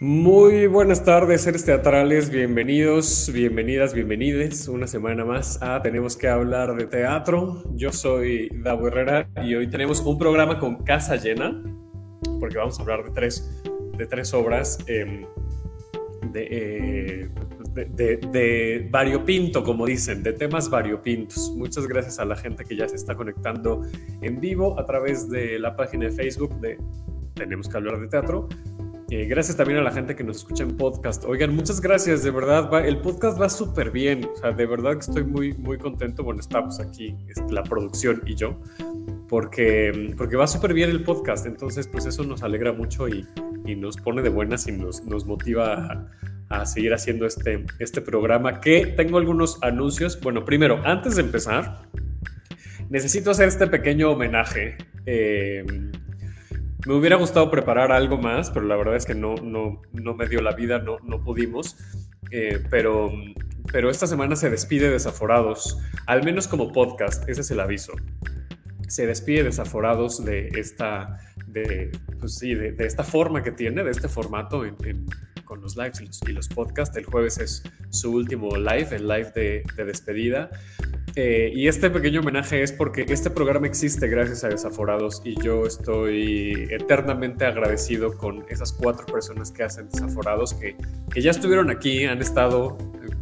Muy buenas tardes, seres teatrales, bienvenidos, bienvenidas, bienvenides una semana más a Tenemos que hablar de teatro. Yo soy Davo Herrera y hoy tenemos un programa con casa llena, porque vamos a hablar de tres, de tres obras em, eh, de, de, variopinto, como dicen, de temas variopintos. Muchas gracias a la gente que ya se está conectando en vivo a través de la página de Facebook de Tenemos que hablar de teatro eh, gracias también a la gente que nos escucha en podcast. Oigan, muchas gracias, de verdad, el podcast va súper bien. O sea, de verdad que estoy muy, muy contento. Bueno, estamos aquí, la producción y yo, porque, porque va súper bien el podcast. Entonces, pues eso nos alegra mucho y, y nos pone de buenas y nos, nos motiva a, a, seguir haciendo este, este programa. Que tengo algunos anuncios. Bueno, primero, antes de empezar, necesito hacer este pequeño homenaje. Eh, me hubiera gustado preparar algo más, pero la verdad es que no, no, no me dio la vida, no, no pudimos. Eh, pero, pero esta semana se despide Desaforados, al menos como podcast, ese es el aviso. Se despide Desaforados de esta, de, pues sí, de, esta forma que tiene, de este formato con los lives y los, y los, podcasts. El jueves es su último live, el live de, de despedida. Eh, y este pequeño homenaje es porque este programa existe gracias a Desaforados y yo estoy eternamente agradecido con esas cuatro personas que hacen Desaforados, que, que ya estuvieron aquí, han estado eh,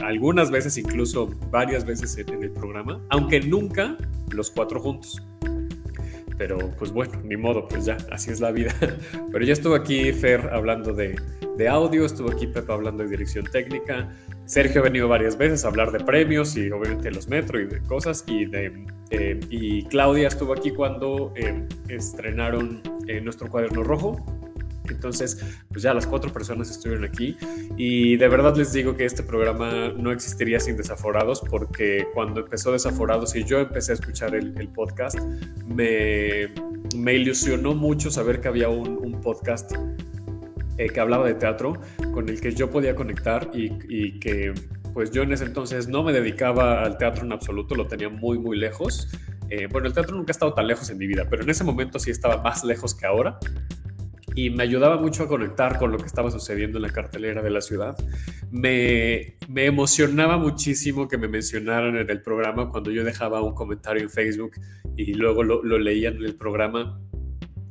algunas veces, incluso varias veces en, el programa, aunque nunca los cuatro juntos. Pero pues bueno, ni modo, pues ya, así es la vida. Pero ya estuvo aquí Fer hablando de, de audio, estuvo aquí Pepa hablando de dirección técnica, Sergio ha venido varias veces a hablar de premios y obviamente los metro y de cosas. Y, de, eh, y Claudia estuvo aquí cuando eh, estrenaron eh, nuestro cuaderno rojo. Entonces, pues ya las cuatro personas estuvieron aquí y de verdad les digo que este programa no existiría sin Desaforados porque cuando empezó Desaforados y yo empecé a escuchar el, podcast, me, me, ilusionó mucho saber que había un, podcast eh, que hablaba de teatro, con el que yo podía conectar y, que pues yo en ese entonces no me dedicaba al teatro en absoluto, lo tenía muy, muy lejos. Eh, bueno, el teatro nunca ha estado tan lejos en mi vida, pero en ese momento sí estaba más lejos que ahora y me ayudaba mucho a conectar con lo que estaba sucediendo en la cartelera de la ciudad. Me, me, emocionaba muchísimo que me mencionaran en el programa cuando yo dejaba un comentario en Facebook y luego lo, lo leían en el programa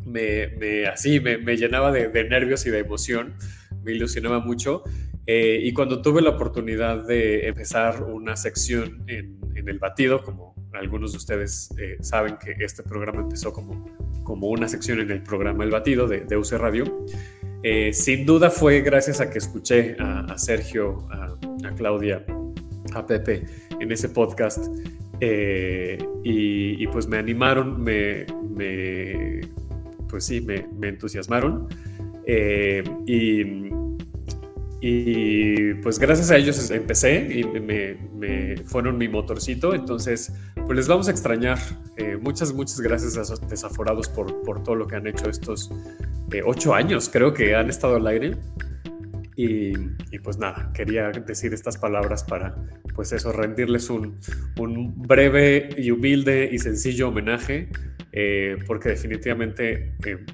me, así me, llenaba de, nervios y de emoción, me ilusionaba mucho. Eh, y cuando tuve la oportunidad de empezar una sección en, el batido, como algunos de ustedes eh, saben que este programa empezó como, como una sección en el programa El Batido de, de UC Radio, eh, sin duda fue gracias a que escuché a, Sergio, a, Claudia, a Pepe en ese podcast. y, pues me animaron, me, pues sí, me, entusiasmaron. Eh, y, y, pues gracias a ellos empecé y me, fueron mi motorcito. Entonces, pues les vamos a extrañar. Eh, muchas, muchas gracias a esos desaforados por, por todo lo que han hecho estos eh, ocho años, creo que han estado al aire. Y, pues nada, quería decir estas palabras para, pues eso, rendirles un, un breve y humilde y sencillo homenaje eh, porque definitivamente eh,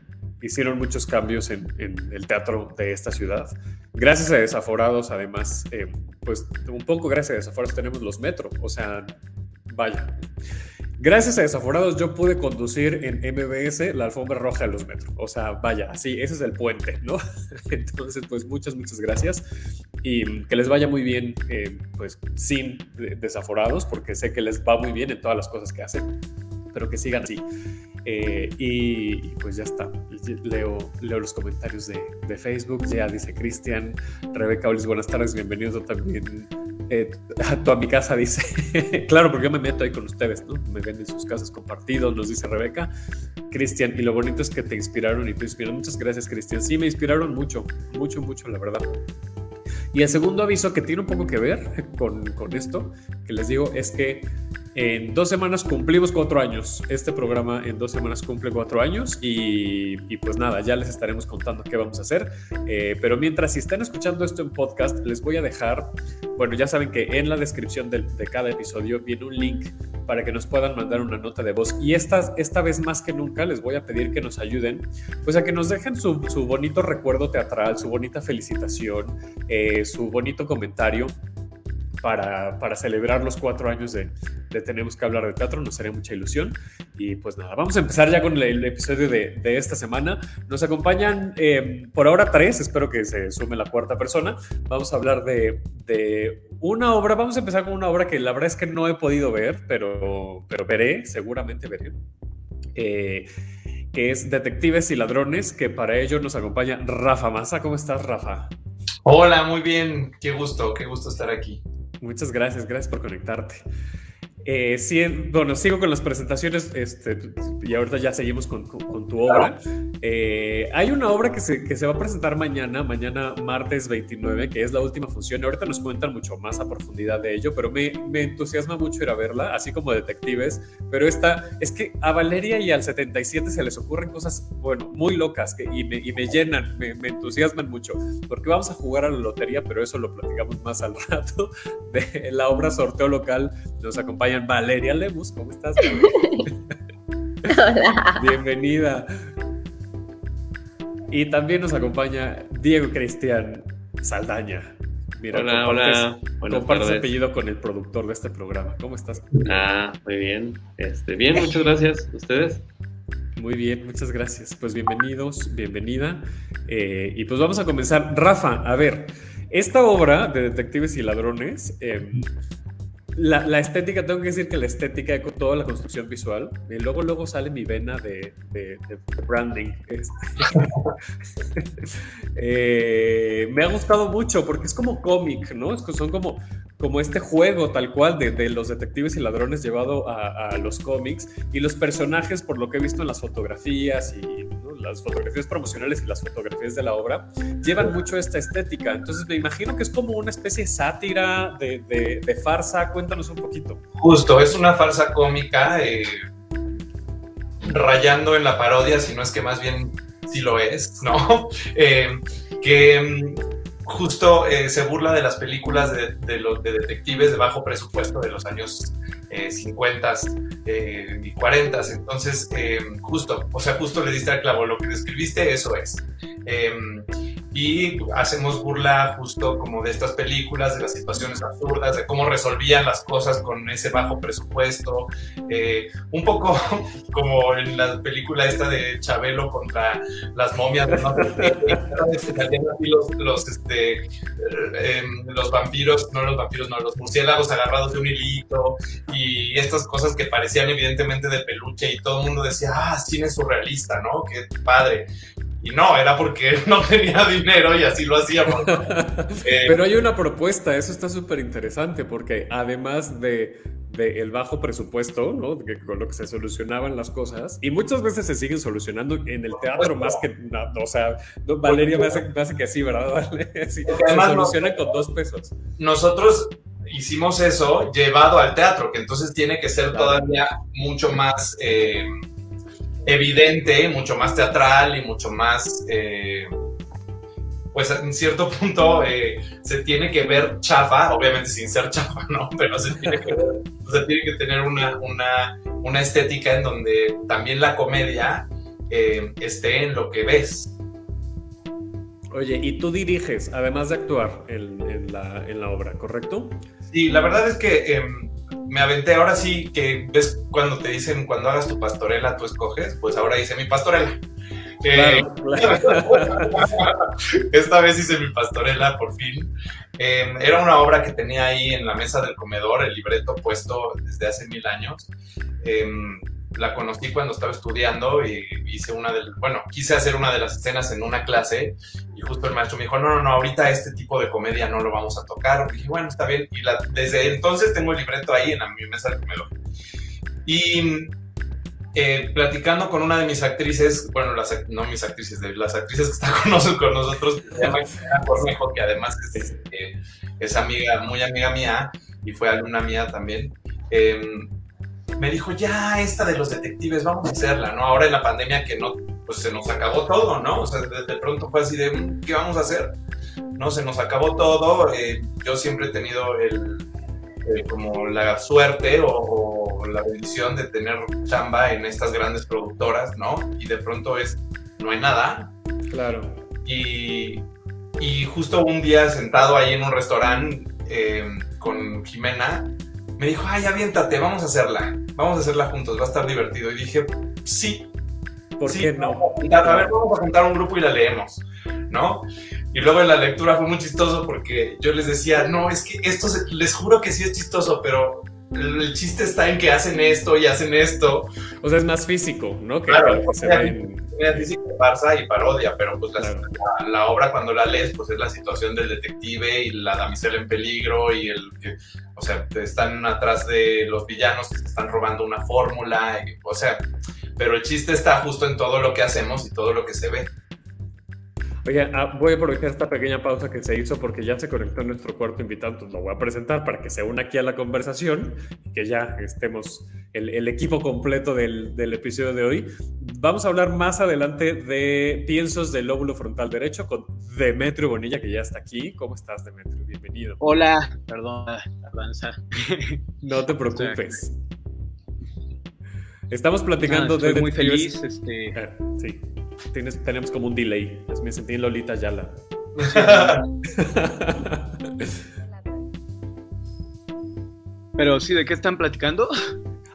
hicieron muchos cambios en, el teatro de esta ciudad. Gracias a Desaforados, además, eh, pues un poco gracias a Desaforados tenemos los metros, o sea, vaya. Gracias a Desaforados yo pude conducir en MBS la alfombra roja de los metros. O sea, vaya, así, ese es el puente, ¿no? Entonces, pues muchas, muchas gracias y que les vaya muy bien, pues sin Desaforados, porque sé que les va muy bien en todas las cosas que hacen pero que sigan así. Eh, y, pues ya está. Leo, leo los comentarios de, de Facebook. Ya dice Cristian, Rebeca Olis, buenas tardes, bienvenidos también. Eh, a, a mi casa dice, claro, porque yo me meto ahí con ustedes, ¿no? Me ven en sus casas compartidos, nos dice Rebeca. Cristian, y lo bonito es que te inspiraron y te inspiraron. Muchas gracias, Cristian. Sí, me inspiraron mucho, mucho, mucho, la verdad. Y el segundo aviso que tiene un poco que ver con, con esto, que les digo, es que En dos semanas cumplimos cuatro años. Este programa en dos semanas cumple cuatro años y, pues nada, ya les estaremos contando qué vamos a hacer. Eh, pero mientras si están escuchando esto en podcast, les voy a dejar, bueno, ya saben que en la descripción de, cada episodio viene un link para que nos puedan mandar una nota de voz. Y esta, esta vez más que nunca les voy a pedir que nos ayuden, pues a que nos dejen su, bonito recuerdo teatral, su bonita felicitación, eh, su bonito comentario para, celebrar los cuatro años de, Tenemos que hablar de teatro, nos haría mucha ilusión. Y pues nada, vamos a empezar ya con el, episodio de, esta semana. Nos acompañan eh, por ahora tres, espero que se sume la cuarta persona. Vamos a hablar de, una obra, vamos a empezar con una obra que la verdad es que no he podido ver, pero, pero veré, seguramente veré. Eh, que es Detectives y Ladrones, que para ello nos acompaña Rafa Massa. ¿Cómo estás, Rafa? Hola, muy bien. Qué gusto, qué gusto estar aquí. Muchas gracias, gracias por conectarte. Eh, sí, bueno, sigo con las presentaciones este, y ahorita ya seguimos con, tu obra. Eh, hay una obra que se, que se, va a presentar mañana, mañana martes 29, que es la última función. Ahorita nos cuentan mucho más a profundidad de ello, pero me, me entusiasma mucho ir a verla, así como detectives. Pero esta, es que a Valeria y al 77 se les ocurren cosas, bueno, muy locas que, y, me, y, me, llenan, me, me, entusiasman mucho, porque vamos a jugar a la lotería, pero eso lo platicamos más al rato. De la obra Sorteo Local nos acompaña Valeria Lemus. ¿Cómo estás? Hola. Bienvenida. Y también nos acompaña Diego Cristian Saldaña. Mira, hola, hola. compartes apellido con el productor de este programa. ¿Cómo estás? Ah, muy bien. Este, bien, muchas gracias. ¿Ustedes? Muy bien, muchas gracias. Pues bienvenidos, bienvenida. Eh, y pues vamos a comenzar. Rafa, a ver, esta obra de Detectives y Ladrones, em, la, estética, tengo que decir que la estética, toda la construcción visual, y luego, luego sale mi vena de, branding. Eh, me ha gustado mucho porque es como cómic, ¿no? Son como, como este juego tal cual de, los detectives y ladrones llevado a, los cómics y los personajes, por lo que he visto en las fotografías y las fotografías promocionales y las fotografías de la obra, llevan mucho esta estética. Entonces me imagino que es como una especie de sátira, de, de farsa. Cuéntanos un poquito. Justo, es una farsa cómica, eh, rayando en la parodia, si no es que más bien sí lo es, ¿no? Eh, que mm, justo eh, se burla de las películas de, los de detectives de bajo presupuesto de los años 50 y 40. Entonces, justo, o sea, justo le diste al clavo, lo que describiste, eso es y hacemos burla justo como de estas películas, de las situaciones absurdas, de cómo resolvían las cosas con ese bajo presupuesto, eh, un poco como en la película esta de Chabelo contra las momias, ¿no? los, los, este, eh, los vampiros, no los vampiros, no, los murciélagos agarrados de un hilito y estas cosas que parecían evidentemente de peluche y todo el mundo decía, ah, cine surrealista, ¿no? Qué padre. Y no, era porque no tenía dinero y así lo hacíamos. Eh, Pero hay una propuesta, eso está súper interesante, porque además de, el bajo presupuesto, ¿no? Que, con lo que se solucionaban las cosas, y muchas veces se siguen solucionando en el teatro más que nada. O sea, Valeria me hace, que sí, ¿verdad? se solucionan con dos pesos. Nosotros hicimos eso llevado al teatro, que entonces tiene que ser todavía mucho más... Eh, evidente, mucho más teatral y mucho más, eh, pues en cierto punto eh, se tiene que ver chafa, obviamente sin ser chafa, ¿no? Pero se tiene que, tiene que tener una, una, una, estética en donde también la comedia eh, esté en lo que ves. Oye, y tú diriges, además de actuar en, la, en la, obra, ¿correcto? Sí, la verdad es que em, me aventé, ahora sí que ves cuando te dicen cuando hagas tu pastorela tú escoges, pues ahora hice mi pastorela. Eh, esta vez hice mi pastorela por fin. Em, era una obra que tenía ahí en la mesa del comedor, el libreto puesto desde hace mil años. Em, la conocí cuando estaba estudiando y hice una del, bueno, quise hacer una de las escenas en una clase y justo el maestro me dijo, no, no, no, ahorita este tipo de comedia no lo vamos a tocar. Y dije, bueno, está bien. Y desde entonces tengo el libreto ahí en la, mi mesa de comedor. Y eh, platicando con una de mis actrices, bueno, las, no mis actrices, de las actrices que están con nosotros, con nosotros se llama Cornejo, que además es, este, es, amiga, muy amiga mía y fue alumna mía también. Eh, me dijo, ya, esta de los detectives, vamos a hacerla, ¿no? Ahora en la pandemia que no, pues se nos acabó todo, ¿no? O sea, de, pronto fue así de, mm, ¿qué vamos a hacer? No, se nos acabó todo. Eh, yo siempre he tenido el, eh, como la suerte o, la bendición de tener chamba en estas grandes productoras, ¿no? Y de pronto es, no hay nada. Claro. Y, y justo un día sentado ahí en un restaurante eh, con Jimena, me dijo, ay, aviéntate, vamos a hacerla, vamos a hacerla juntos, va a estar divertido. Y dije, sí. ¿Por qué no? A ver, vamos a juntar un grupo y la leemos, ¿no? Y luego en la lectura fue muy chistoso porque yo les decía, no, es que esto, les juro que sí es chistoso, pero el, chiste está en que hacen esto y hacen esto. O sea, es más físico, ¿no? Que claro, se ve físico, farsa y parodia, pero pues la, obra cuando la lees, pues es la situación del detective y la damisela en peligro y el que, o sea, están atrás de los villanos que se están robando una fórmula, o sea, pero el chiste está justo en todo lo que hacemos y todo lo que se ve. Oye, ah, voy a aprovechar esta pequeña pausa que se hizo porque ya se conectó nuestro cuarto invitado, entonces lo voy a presentar para que se una aquí a la conversación que ya estemos el, equipo completo del, del, episodio de hoy. Vamos a hablar más adelante de piensos del lóbulo frontal derecho con Demetrio Bonilla, que ya está aquí. ¿Cómo estás, Demetrio? Bienvenido. Hola, perdón, avanza. No te preocupes. Estamos platicando de... muy feliz. Este... Ah, sí tenemos como un delay. me sentí en Lolita Yala. Pero sí, ¿de qué están platicando?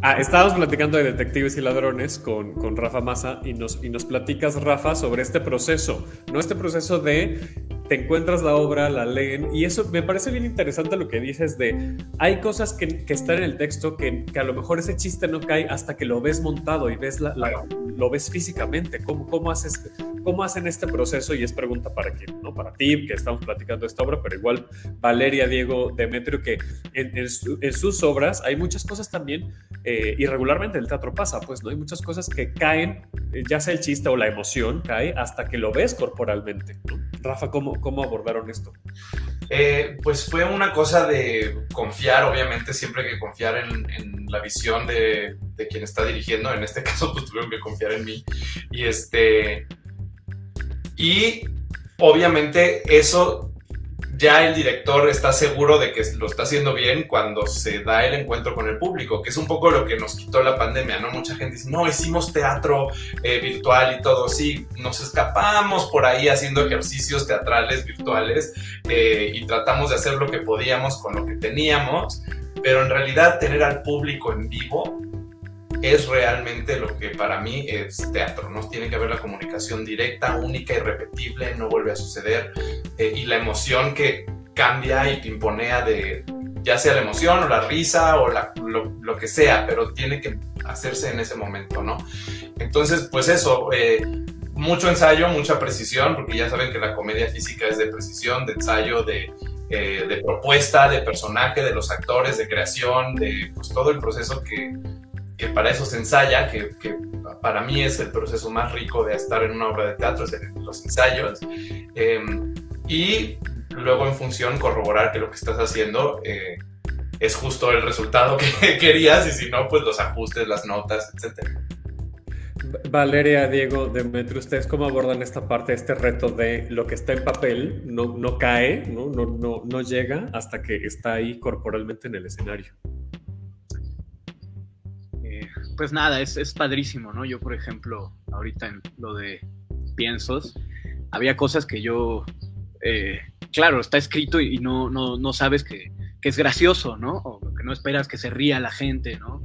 Ah, estábamos platicando de detectives y ladrones con, con Rafa Massa y nos, y nos platicas, Rafa, sobre este proceso, ¿no? Este proceso de te encuentras la obra, la leen, y eso me parece bien interesante lo que dices de, hay cosas que, que están en el texto que, que, a lo mejor ese chiste no cae hasta que lo ves montado y ves la, lo ves físicamente, ¿Cómo, cómo, haces, cómo hacen este proceso, y es pregunta para quién, ¿no? Para ti, que estamos platicando esta obra, pero igual Valeria, Diego, Demetrio, que en, en, sus obras hay muchas cosas también, eh, y regularmente el teatro pasa, pues, ¿no? Hay muchas cosas que caen, eh, ya sea el chiste o la emoción, cae hasta que lo ves corporalmente, ¿no? Rafa, ¿cómo, cómo abordaron esto? Eh, pues fue una cosa de confiar, obviamente, siempre hay que confiar en, la visión de, de, quien está dirigiendo. En este caso, pues tuvieron que confiar en mí. Y este. Y obviamente eso ya el director está seguro de que lo está haciendo bien cuando se da el encuentro con el público, que es un poco lo que nos quitó la pandemia, ¿no? Mucha gente dice, no, hicimos teatro eh, virtual y todo, sí, nos escapamos por ahí haciendo ejercicios teatrales virtuales eh, y tratamos de hacer lo que podíamos con lo que teníamos, pero en realidad tener al público en vivo es realmente lo que para mí es teatro, ¿no? Tiene que haber la comunicación directa, única, irrepetible, no vuelve a suceder, eh, y la emoción que cambia y pimponea de ya sea la emoción o la risa o lo, que sea, pero tiene que hacerse en ese momento, ¿no? Entonces, pues eso, eh, mucho ensayo, mucha precisión, porque ya saben que la comedia física es de precisión, de ensayo, de, eh, de propuesta, de personaje, de los actores, de creación, de pues, todo el proceso que, que para eso se ensaya, que, para mí es el proceso más rico de estar en una obra de teatro, es los ensayos. Em, y luego en función corroborar que lo que estás haciendo eh, es justo el resultado que querías y si no, pues los ajustes, las notas, etc. Valeria, Diego, Demetrio, ¿ustedes cómo abordan esta parte, este reto de lo que está en papel no, cae, no llega hasta que está ahí corporalmente en el escenario? Pues nada, es, es padrísimo, ¿no? Yo, por ejemplo, ahorita en lo de piensos, había cosas que yo, eh, claro, está escrito y no, no, no sabes que, que, es gracioso, ¿no? O que no esperas que se ría la gente, ¿no?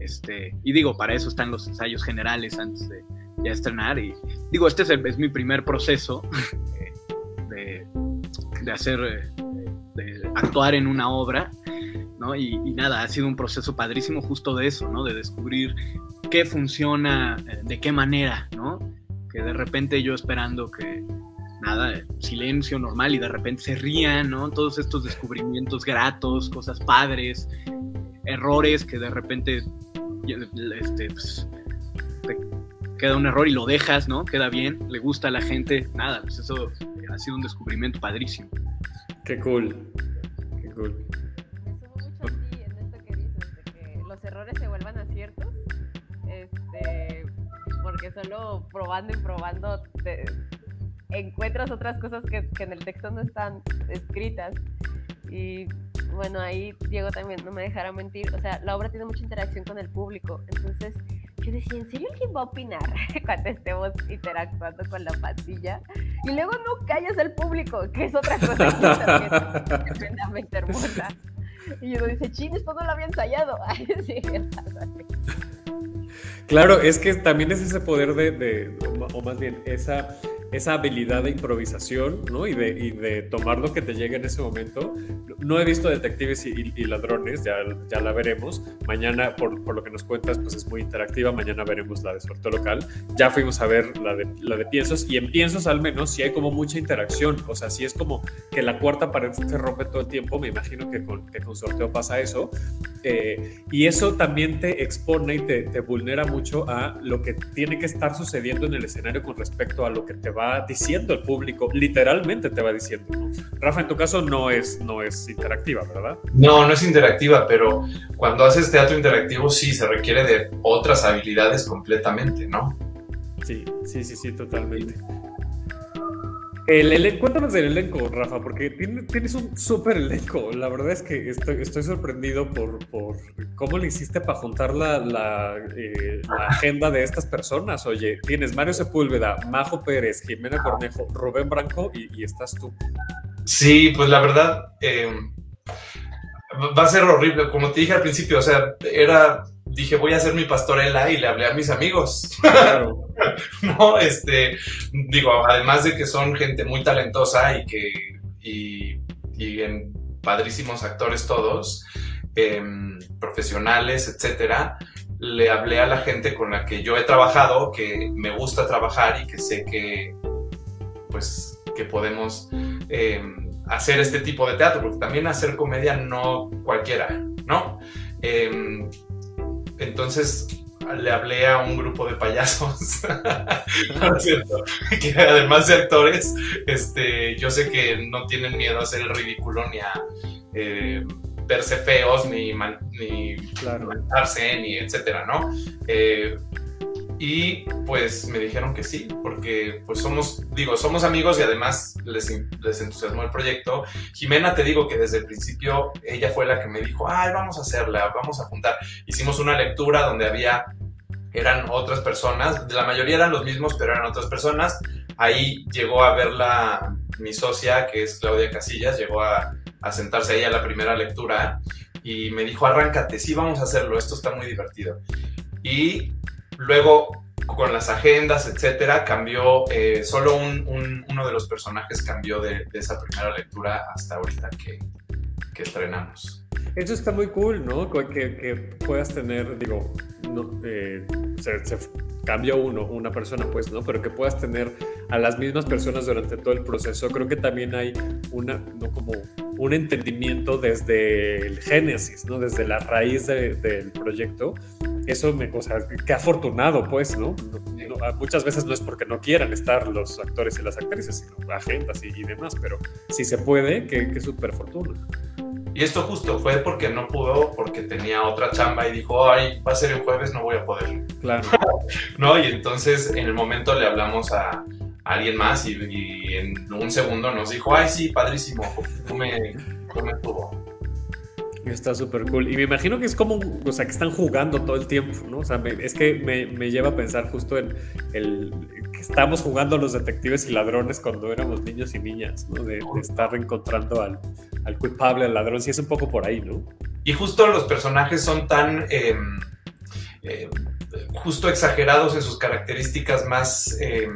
Este, y digo, para eso están los ensayos generales antes de ya estrenar. Y digo, este es, es mi primer proceso de, de, hacer, eh, de actuar en una obra. Y, nada, ha sido un proceso padrísimo justo de eso, ¿no? De descubrir qué funciona, eh, de qué manera, ¿no? Que de repente yo esperando que, nada, silencio normal y de repente se rían, ¿no? Todos estos descubrimientos gratos, cosas padres, errores que de repente, este, pues, queda un error y lo dejas, ¿no? Queda bien, le gusta a la gente, nada, pues eso ha sido un descubrimiento padrísimo. Qué cool, qué cool que se vuelvan aciertos. Este, porque solo probando y probando te encuentras otras cosas que, que en el texto no están escritas. Y bueno, ahí Diego también no me dejará mentir. O sea, la obra tiene mucha interacción con el público. Entonces, yo decía, ¿en serio alguien va a opinar cuando estemos interactuando con la pastilla? Y luego no callas al público, que es otra cosa que es tremendamente hermosa. Y uno dice, ching, esto no lo había ensayado. sí, Claro, es que también es ese poder de, de o más bien, esa esa habilidad de improvisación, ¿no? Y de, y de, tomar lo que te llega en ese momento. No he visto Detectives y, y Ladrones, ya, ya, la veremos. Mañana, por, por, lo que nos cuentas, pues es muy interactiva. Mañana veremos la de Sorteo Local. Ya fuimos a ver la de, la de Piensos y en Piensos al menos sí hay como mucha interacción. O sea, sí es como que la cuarta pared se rompe todo el tiempo. Me imagino que con, que con Sorteo pasa eso. Eh, y eso también te expone y te, te vulnera mucho a lo que tiene que estar sucediendo en el escenario con respecto a lo que te va diciendo el público, literalmente te va diciendo. Rafa, en tu caso no es, no es interactiva, ¿verdad? No, no es interactiva, pero cuando haces teatro interactivo sí se requiere de otras habilidades completamente, ¿no? Sí, sí, sí, sí, totalmente. El, el, cuéntanos del elenco, Rafa, porque tienes un súper elenco. La verdad es que estoy, sorprendido por, por, cómo le hiciste para juntar la, la, eh, la, agenda de estas personas. Oye, tienes Mario Sepúlveda, Majo Pérez, Jimena Cornejo, Rubén Branco y, y estás tú. Sí, pues la verdad eh, va a ser horrible. Como te dije al principio, o sea, era dije, voy a hacer mi pastorela y le hablé a mis amigos. Claro. no, este, digo, además de que son gente muy talentosa y que, y, y en padrísimos actores todos, eh, profesionales, etcétera, le hablé a la gente con la que yo he trabajado, que me gusta trabajar y que sé que, pues, que podemos eh, hacer este tipo de teatro, porque también hacer comedia no cualquiera, ¿no? Eh, entonces le hablé a un grupo de payasos, que además de actores, este, yo sé que no tienen miedo a hacer el ridículo ni a eh, verse feos, ni, man, ni claro. ni etcétera, ¿no? Eh, y pues me dijeron que sí, porque pues somos, digo, somos amigos y además les, les, entusiasmó el proyecto. Jimena, te digo que desde el principio ella fue la que me dijo, ay, vamos a hacerla, vamos a juntar. Hicimos una lectura donde había, eran otras personas, la mayoría eran los mismos, pero eran otras personas. Ahí llegó a verla mi socia, que es Claudia Casillas, llegó a, sentarse ahí a la primera lectura y me dijo, arráncate, sí, vamos a hacerlo, esto está muy divertido. Y Luego, con las agendas, etcétera, cambió, eh, solo un, un, uno de los personajes cambió de, de, esa primera lectura hasta ahorita que, que estrenamos. Eso está muy cool, ¿no? Que, que puedas tener, digo, no, eh, se, se, uno, una persona, pues, ¿no? Pero que puedas tener a las mismas personas durante todo el proceso. Creo que también hay una, no como un entendimiento desde el génesis, ¿no? Desde la raíz de, del proyecto eso me, o sea, qué afortunado, pues, ¿no? ¿no? Muchas veces no es porque no quieran estar los actores y las actrices, sino agendas y, y demás, pero si se puede, qué, qué súper fortuna. Y esto justo fue porque no pudo, porque tenía otra chamba y dijo, ay, va a ser el jueves, no voy a poder. Claro. ¿No? Y entonces en el momento le hablamos a, a alguien más y, y, en un segundo nos dijo, ay, sí, padrísimo, tú me, tú me tuvo. Está súper cool. Y me imagino que es como, o sea, que están jugando todo el tiempo, ¿no? O sea, es que me, me, lleva a pensar justo en el que estamos jugando los detectives y ladrones cuando éramos niños y niñas, ¿no? De, estar encontrando al, al, culpable, al ladrón. Sí, es un poco por ahí, ¿no? Y justo los personajes son tan. Eh, eh, justo exagerados en sus características más eh,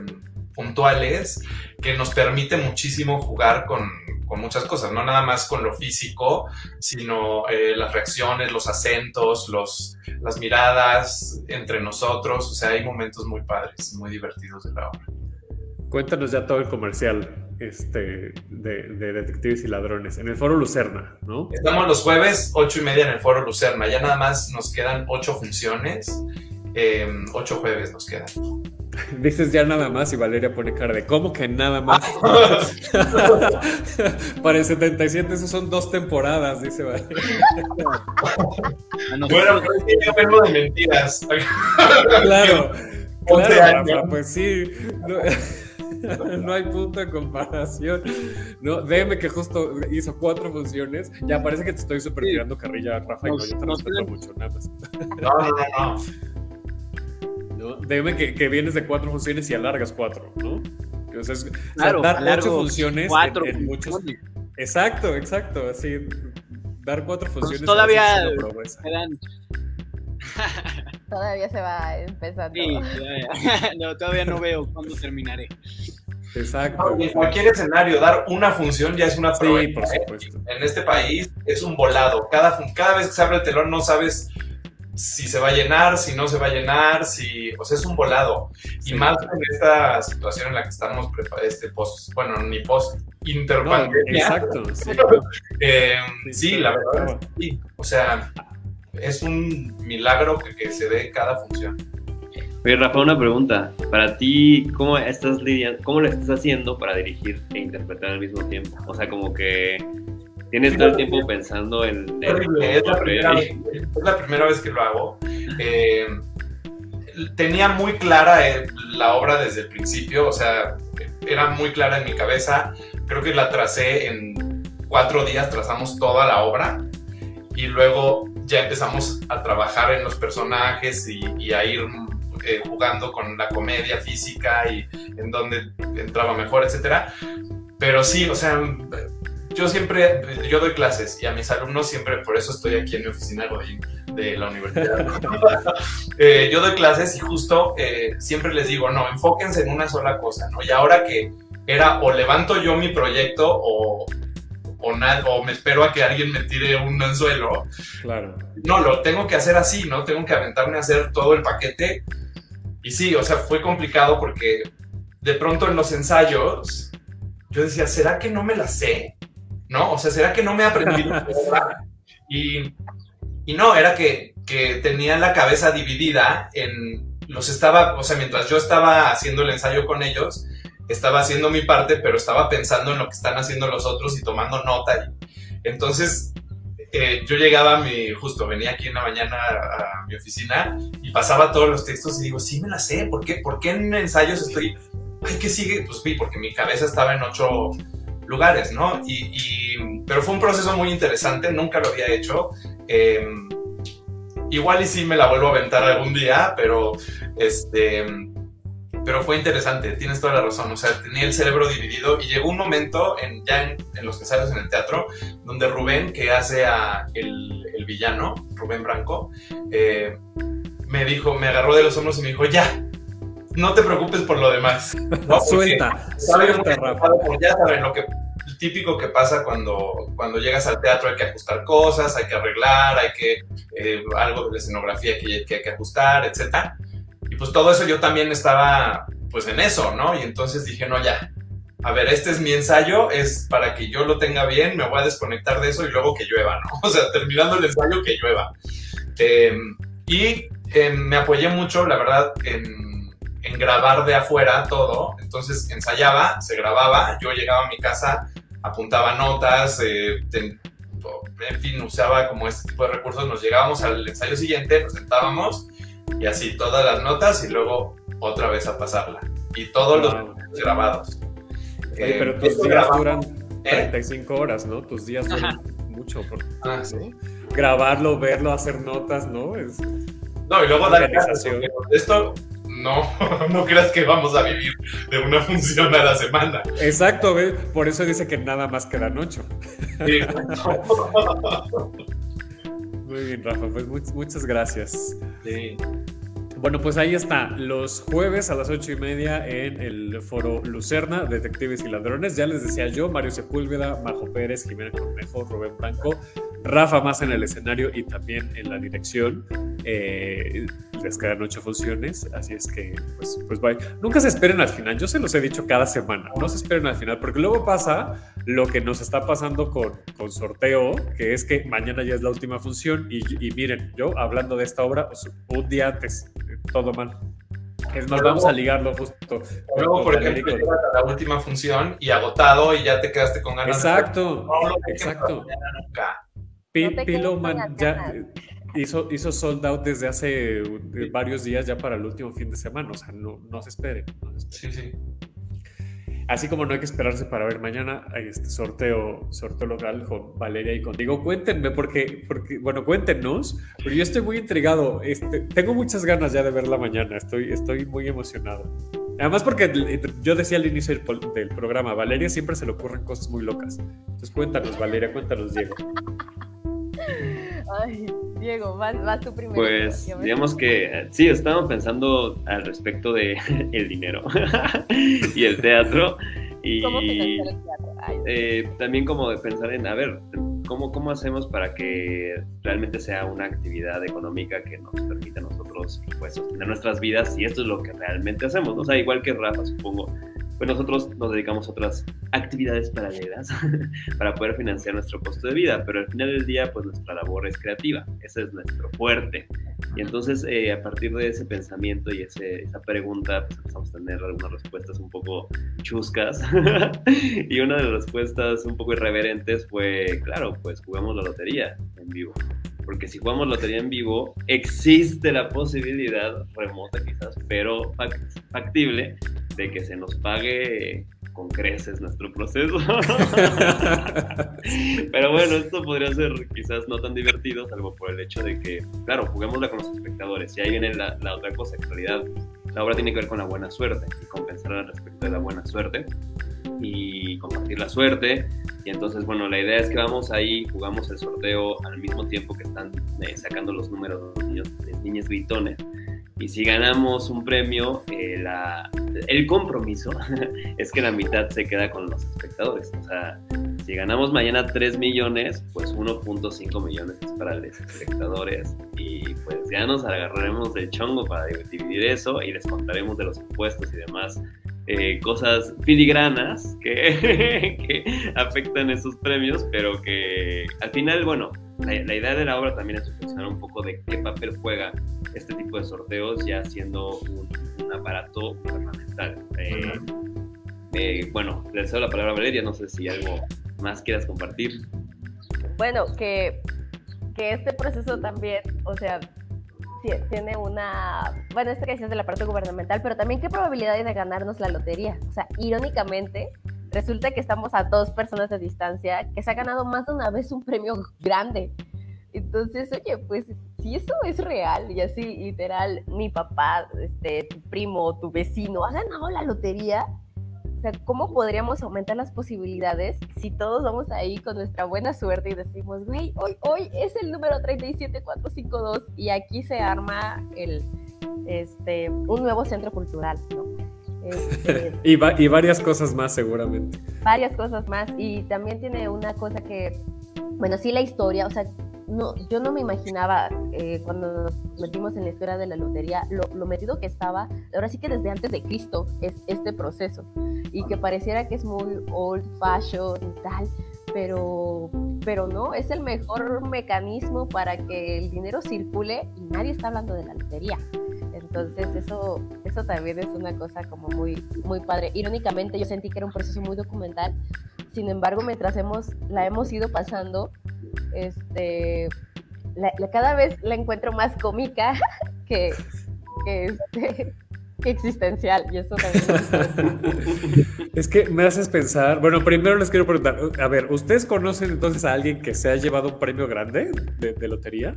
puntuales que nos permite muchísimo jugar con, con muchas cosas, no nada más con lo físico, sino eh, las reacciones, los acentos, los, las miradas entre nosotros. O sea, hay momentos muy padres, muy divertidos de la obra. Cuéntanos ya todo el comercial este, de, de, Detectives y Ladrones en el Foro Lucerna, ¿no? Estamos los jueves, ocho y media en el Foro Lucerna. Ya nada más nos quedan ocho funciones. Eh, ocho jueves nos quedan. Dices ya nada más y Valeria pone cara de ¿cómo que nada más? Para el 77 eso son dos temporadas, dice Valeria. A nosotros- Bueno, sí, yo vengo de mentiras. Claro, claro, años. Rafa, pues sí. No, no hay punto de comparación. No, déjeme que justo hizo cuatro funciones. Ya parece que te estoy super tirando carrilla, Rafa, y no, yo te respeto mucho, nada más. No, no, no, no. Déjeme que, que vienes de cuatro funciones y alargas cuatro, ¿no? O sea, es- o sea, Claro, dar ocho funciones en- cuatro en, muchos. funciones. Exacto, exacto. Así, dar cuatro funciones. todavía- a veces es una proeza. Quedan- Todavía se va empezando. sí, ya. No, todavía no veo cuándo terminaré. Exacto. En cualquier escenario, dar una función ya es una Sí, proeza. por ¿eh? supuesto. En este país es un volado. Cada, cada vez que se abre el telón no sabes si se va a llenar, si no se va a llenar, si, o sea, es un volado. Y Sí. más en esta situación en la que estamos, este, post, bueno, ni post No, interpandemia. exacto. Sí, Eh, Sí, sí, la verdad, es que sí. O sea, es un milagro que, que se dé cada función. Oye, Rafa, una pregunta. Para ti, ¿cómo estás lidiando, cómo lo estás haciendo para dirigir e interpretar al mismo tiempo? O sea, como que tienes todo el tiempo pensando en... en es la, primera vez, es la primera vez que lo hago. Eh, tenía muy clara eh, la obra desde el principio, o sea, era muy clara en mi cabeza. Creo que la tracé en cuatro días, trazamos toda la obra y luego ya empezamos a trabajar en los personajes y, y a ir eh, jugando con la comedia física y en dónde entraba mejor, etcétera. Pero sí, o sea, yo siempre, yo doy clases y a mis alumnos siempre, por eso estoy aquí en mi oficina Godín de la universidad. Eh, yo doy clases y justo eh, siempre les digo, no, enfóquense en una sola cosa, ¿no? Y ahora que era o levanto yo mi proyecto o, o, na- o me espero a que alguien me tire un anzuelo, claro. no, lo tengo que hacer así, ¿no? Tengo que aventarme a hacer todo el paquete. Y sí, o sea, fue complicado porque de pronto en los ensayos yo decía, ¿será que no me la sé? ¿No? O sea, ¿será que no me he aprendido la obra? Y, y no, era que, que tenía la cabeza dividida en... Los estaba, o sea, mientras yo estaba haciendo el ensayo con ellos, estaba haciendo mi parte, pero estaba pensando en lo que están haciendo los otros y tomando nota. Y, entonces, eh, yo llegaba a mi, justo venía aquí en la mañana a, mi oficina y pasaba todos los textos y digo, sí me la sé, ¿por qué, ¿Por qué en ensayos estoy, ay, ¿qué sigue? Pues sí, porque mi cabeza estaba en ocho lugares, ¿no? Y, y- pero fue un proceso muy interesante, nunca lo había hecho. eh, igual y sí me la vuelvo a aventar algún día, pero este... Pero fue interesante, tienes toda la razón. O sea, tenía el cerebro dividido y llegó un momento en, ya en, en los ensayos en el teatro donde Rubén, que hace a el, el villano, Rubén Branco, eh, me dijo, me agarró de los hombros y me dijo, ya, no te preocupes por lo demás. ¿no? Suelta, suelta, Rafa. ya saben, lo que típico que pasa cuando, cuando llegas al teatro hay que ajustar cosas, hay que arreglar, hay que eh, algo de la escenografía que, que hay que ajustar, etcétera. Y pues todo eso yo también estaba pues en eso, ¿no? Y entonces dije, no, ya, a ver, este es mi ensayo, es para que yo lo tenga bien, me voy a desconectar de eso y luego que llueva, ¿no? O sea, terminando el ensayo, que llueva. Eh, y eh, me apoyé mucho, la verdad, en, en grabar de afuera todo. Entonces ensayaba, se grababa, yo llegaba a mi casa, apuntaba notas, eh, ten- en fin, usaba como este tipo de recursos. Nos llegábamos al ensayo siguiente, nos sentábamos y así todas las notas y luego otra vez a pasarla. Y todos los grabados. Oye, Eh, pero tus días grabamos, duran ¿eh? 35 horas, ¿no? Tus días duran mucho. Por, Ah, sí. ¿no? Grabarlo, verlo, hacer notas, ¿no? Es- No, y luego dar clases, porque Esto no, no creas que vamos a vivir de una función a la semana. Exacto, ¿ves? por eso dice que nada más quedan ocho. Sí. Muy bien, Rafa, pues much- muchas gracias. Sí. Bueno, pues ahí está, los jueves a las ocho y media en el foro Lucerna, Detectives y Ladrones. Ya les decía yo, Mario Sepúlveda, Majo Pérez, Jimena Cornejo, Rubén Blanco, Rafa más en el escenario y también en la dirección. Eh, les quedan ocho funciones, así es que, pues, pues bye. Nunca se esperen al final, yo se los he dicho cada semana, no se esperen al final, porque luego pasa lo que nos está pasando con, con sorteo, que es que mañana ya es la última función y, y miren, yo hablando de esta obra, un día antes, todo mal. Es más, vamos a ligarlo justo. Luego, por ejemplo, llegas a la última función y agotado y ya te quedaste con ganas. de- Exacto, No lo dejen para exacto. nunca. No las ya hizo, hizo sold out desde hace eh, varios días ya para el último fin de semana, o sea, no, no se espere. no se espere. Sí, sí. Así como no hay que esperarse para ver mañana hay este sorteo, sorteo local con Valeria y contigo. Cuéntenme, porque, porque, bueno, cuéntenos, pero yo estoy muy intrigado. Este, tengo muchas ganas ya de verla mañana, estoy, estoy muy emocionado. Además porque yo decía al inicio del, del programa, a Valeria siempre se le ocurren cosas muy locas. Entonces cuéntanos, Valeria, cuéntanos, Diego. Ay, Diego, vas, vas tú primero. Pues Yo digamos que sí, estábamos pensando al respecto de el dinero y el teatro y ¿Cómo financiar el teatro? Ay, eh, también como de pensar en, a ver, ¿cómo, ¿cómo hacemos para que realmente sea una actividad económica que nos permita a nosotros pues, sostener nuestras vidas si esto es lo que realmente hacemos? ¿no? O sea, igual que Rafa, supongo, pues nosotros nos dedicamos a otras actividades paralelas para poder financiar nuestro costo de vida, pero al final del día, pues nuestra labor es creativa, ese es nuestro fuerte. Y entonces, eh, a partir de ese pensamiento y ese, esa pregunta, pues empezamos a tener algunas respuestas un poco chuscas. y una de las respuestas un poco irreverentes fue, claro, pues jugamos la lotería en vivo. Porque si jugamos lotería en vivo, existe la posibilidad, remota quizás, pero fac- factible, de que se nos pague con creces nuestro proceso. Pero bueno, esto podría ser quizás no tan divertido, salvo por el hecho de que, claro, juguémosla con los espectadores. Y ahí viene la, la otra cosa, en realidad la obra tiene que ver con la buena suerte y compensar al respecto de la buena suerte y compartir la suerte. Y entonces, bueno, la idea es que vamos ahí, jugamos el sorteo al mismo tiempo que están eh, sacando los números los niños, los niños gritones. Y si ganamos un premio, eh, el compromiso es que la mitad se queda con los espectadores. O sea, si ganamos mañana 3 millones, pues 1.5 millones es para los espectadores. Y pues ya nos agarraremos del chongo para dividir eso y les contaremos de los impuestos y demás eh, cosas filigranas que, que afectan esos premios, pero que al final, bueno, la, la idea de la obra también es reflexionar un poco de qué papel juega este tipo de sorteos ya siendo un, un aparato gubernamental. Eh, eh, bueno, le cedo la palabra a Valeria, no sé si algo más quieras compartir. Bueno, que, que este proceso también, o sea, ti- tiene una, bueno, esto que decías del aparato gubernamental, pero también qué probabilidad hay de ganarnos la lotería. O sea, irónicamente, resulta que estamos a dos personas de distancia que se ha ganado más de una vez un premio grande. Entonces, oye, pues si eso es real y así literal, mi papá, este, tu primo, tu vecino ha ganado la lotería, o sea, ¿cómo podríamos aumentar las posibilidades si todos vamos ahí con nuestra buena suerte y decimos, güey, hoy, hoy es el número 37452 y aquí se arma el, este, un nuevo centro cultural, ¿no? Este, Y, va- y varias cosas más seguramente. varias cosas más y también tiene una cosa que, bueno, sí la historia, o sea, no, yo no me imaginaba eh, cuando nos metimos en la historia de la lotería lo, lo metido que estaba, ahora sí que desde antes de Cristo es este proceso y que pareciera que es muy old fashion y tal, pero, pero no, es el mejor mecanismo para que el dinero circule y nadie está hablando de la lotería. Entonces eso, eso también es una cosa como muy, muy padre. Irónicamente yo sentí que era un proceso muy documental, sin embargo mientras hemos, la hemos ido pasando, este, cada vez la encuentro más cómica que, este, que existencial y eso también. Es que me haces pensar. Bueno, primero les quiero preguntar. A ver, ¿ustedes conocen entonces a alguien que se ha llevado un premio grande de, de lotería?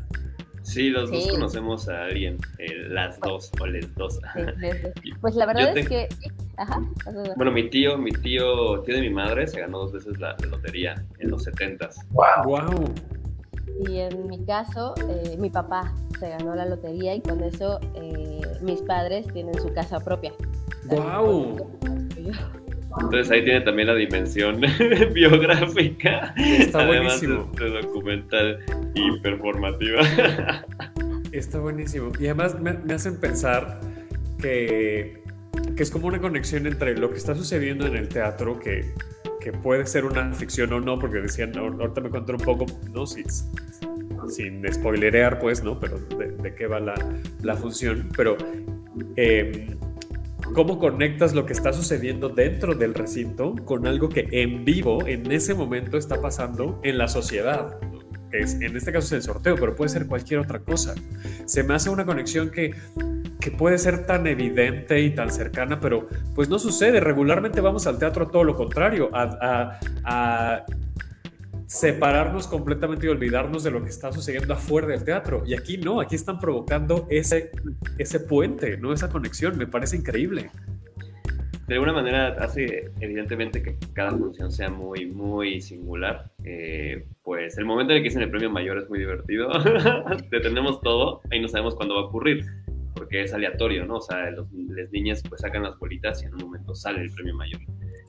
Sí, los dos conocemos a alguien, eh, las dos o les dos. Pues la verdad Yo es que... Ajá. Bueno, mi tío, mi tío, tío de mi madre, se ganó dos veces la, la lotería en los setentas. Wow. ¡Wow! Y en mi caso, eh, mi papá se ganó la lotería y con eso eh, mis padres tienen su casa propia. ¡Wow! Entonces ahí tiene también la dimensión biográfica, Está además de, buenísimo. de documental y performativa. Está buenísimo. Y además me, me hacen pensar que, que es como una conexión entre lo que está sucediendo en el teatro, que, que puede ser una ficción o no, porque decían, ahor- ahorita me conté un poco, ¿no? Si- sin spoilerear, pues, ¿no? Pero de, de qué va la, la función. Pero eh, cómo conectas lo que está sucediendo dentro del recinto con algo que en vivo, en ese momento, está pasando en la sociedad. Es, en este caso es el sorteo, pero puede ser cualquier otra cosa. Se me hace una conexión que, que puede ser tan evidente y tan cercana, pero pues no sucede. Regularmente vamos al teatro todo lo contrario, a, a, a separarnos completamente y olvidarnos de lo que está sucediendo afuera del teatro. Y aquí no, aquí están provocando ese, ese puente, ¿no? Esa conexión, me parece increíble. De alguna manera hace evidentemente que cada función sea muy, muy singular. Eh, pues el momento en el que dicen el premio mayor es muy divertido. Detenemos todo, ahí no sabemos cuándo va a ocurrir, porque es aleatorio, ¿no? O sea, las niñas pues sacan las bolitas y en un momento sale el premio mayor.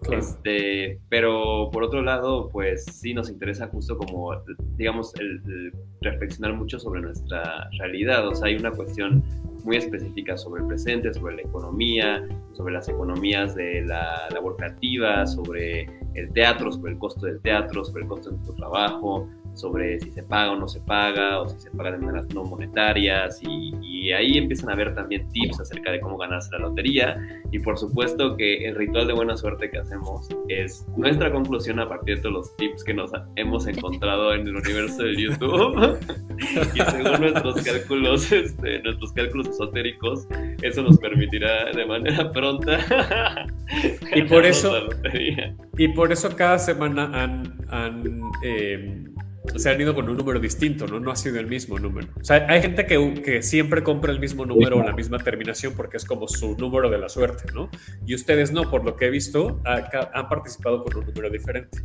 Claro. Este, pero por otro lado, pues sí nos interesa justo como, digamos, el, el reflexionar mucho sobre nuestra realidad. O sea, hay una cuestión muy específica sobre el presente, sobre la economía, sobre las economías de la labor creativa, sobre el teatro, sobre el costo del teatro, sobre el costo de nuestro trabajo, sobre si se paga o no se paga, o si se paga de maneras no monetarias, y, y, ahí empiezan a haber también tips acerca de cómo ganarse la lotería, y por supuesto que el ritual de buena suerte que hacemos es nuestra conclusión a partir de todos los tips que nos hemos encontrado en el universo de YouTube, y según nuestros cálculos, este, nuestros cálculos esotéricos, eso nos permitirá de manera pronta. y por eso, y por eso cada semana han, han eh, se han ido con un número distinto, ¿no? No ha sido el mismo número. O sea, hay gente que, que siempre compra el mismo número o la misma terminación porque es como su número de la suerte, ¿no? Y ustedes no, por lo que he visto, han participado con un número diferente.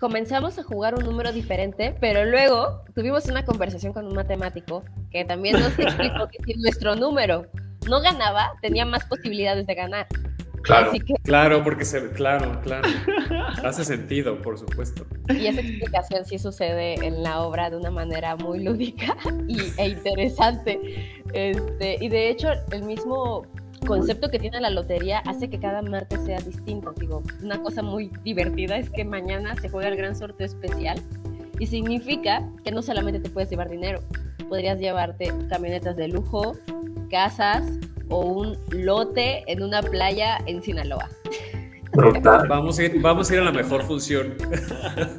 Comenzamos a jugar un número diferente, pero luego tuvimos una conversación con un matemático que también nos explicó que si nuestro número no ganaba, tenía más posibilidades de ganar. Claro, que... claro, porque se, claro, claro, hace sentido, por supuesto. Y esa explicación sí sucede en la obra de una manera muy lúdica y, e interesante. Este, y de hecho, el mismo concepto que tiene la lotería hace que cada martes sea distinto. Digo, una cosa muy divertida es que mañana se juega el gran sorteo especial y significa que no solamente te puedes llevar dinero, podrías llevarte camionetas de lujo, casas o un lote en una playa en Sinaloa. Vamos a, ir, vamos a ir a la mejor función.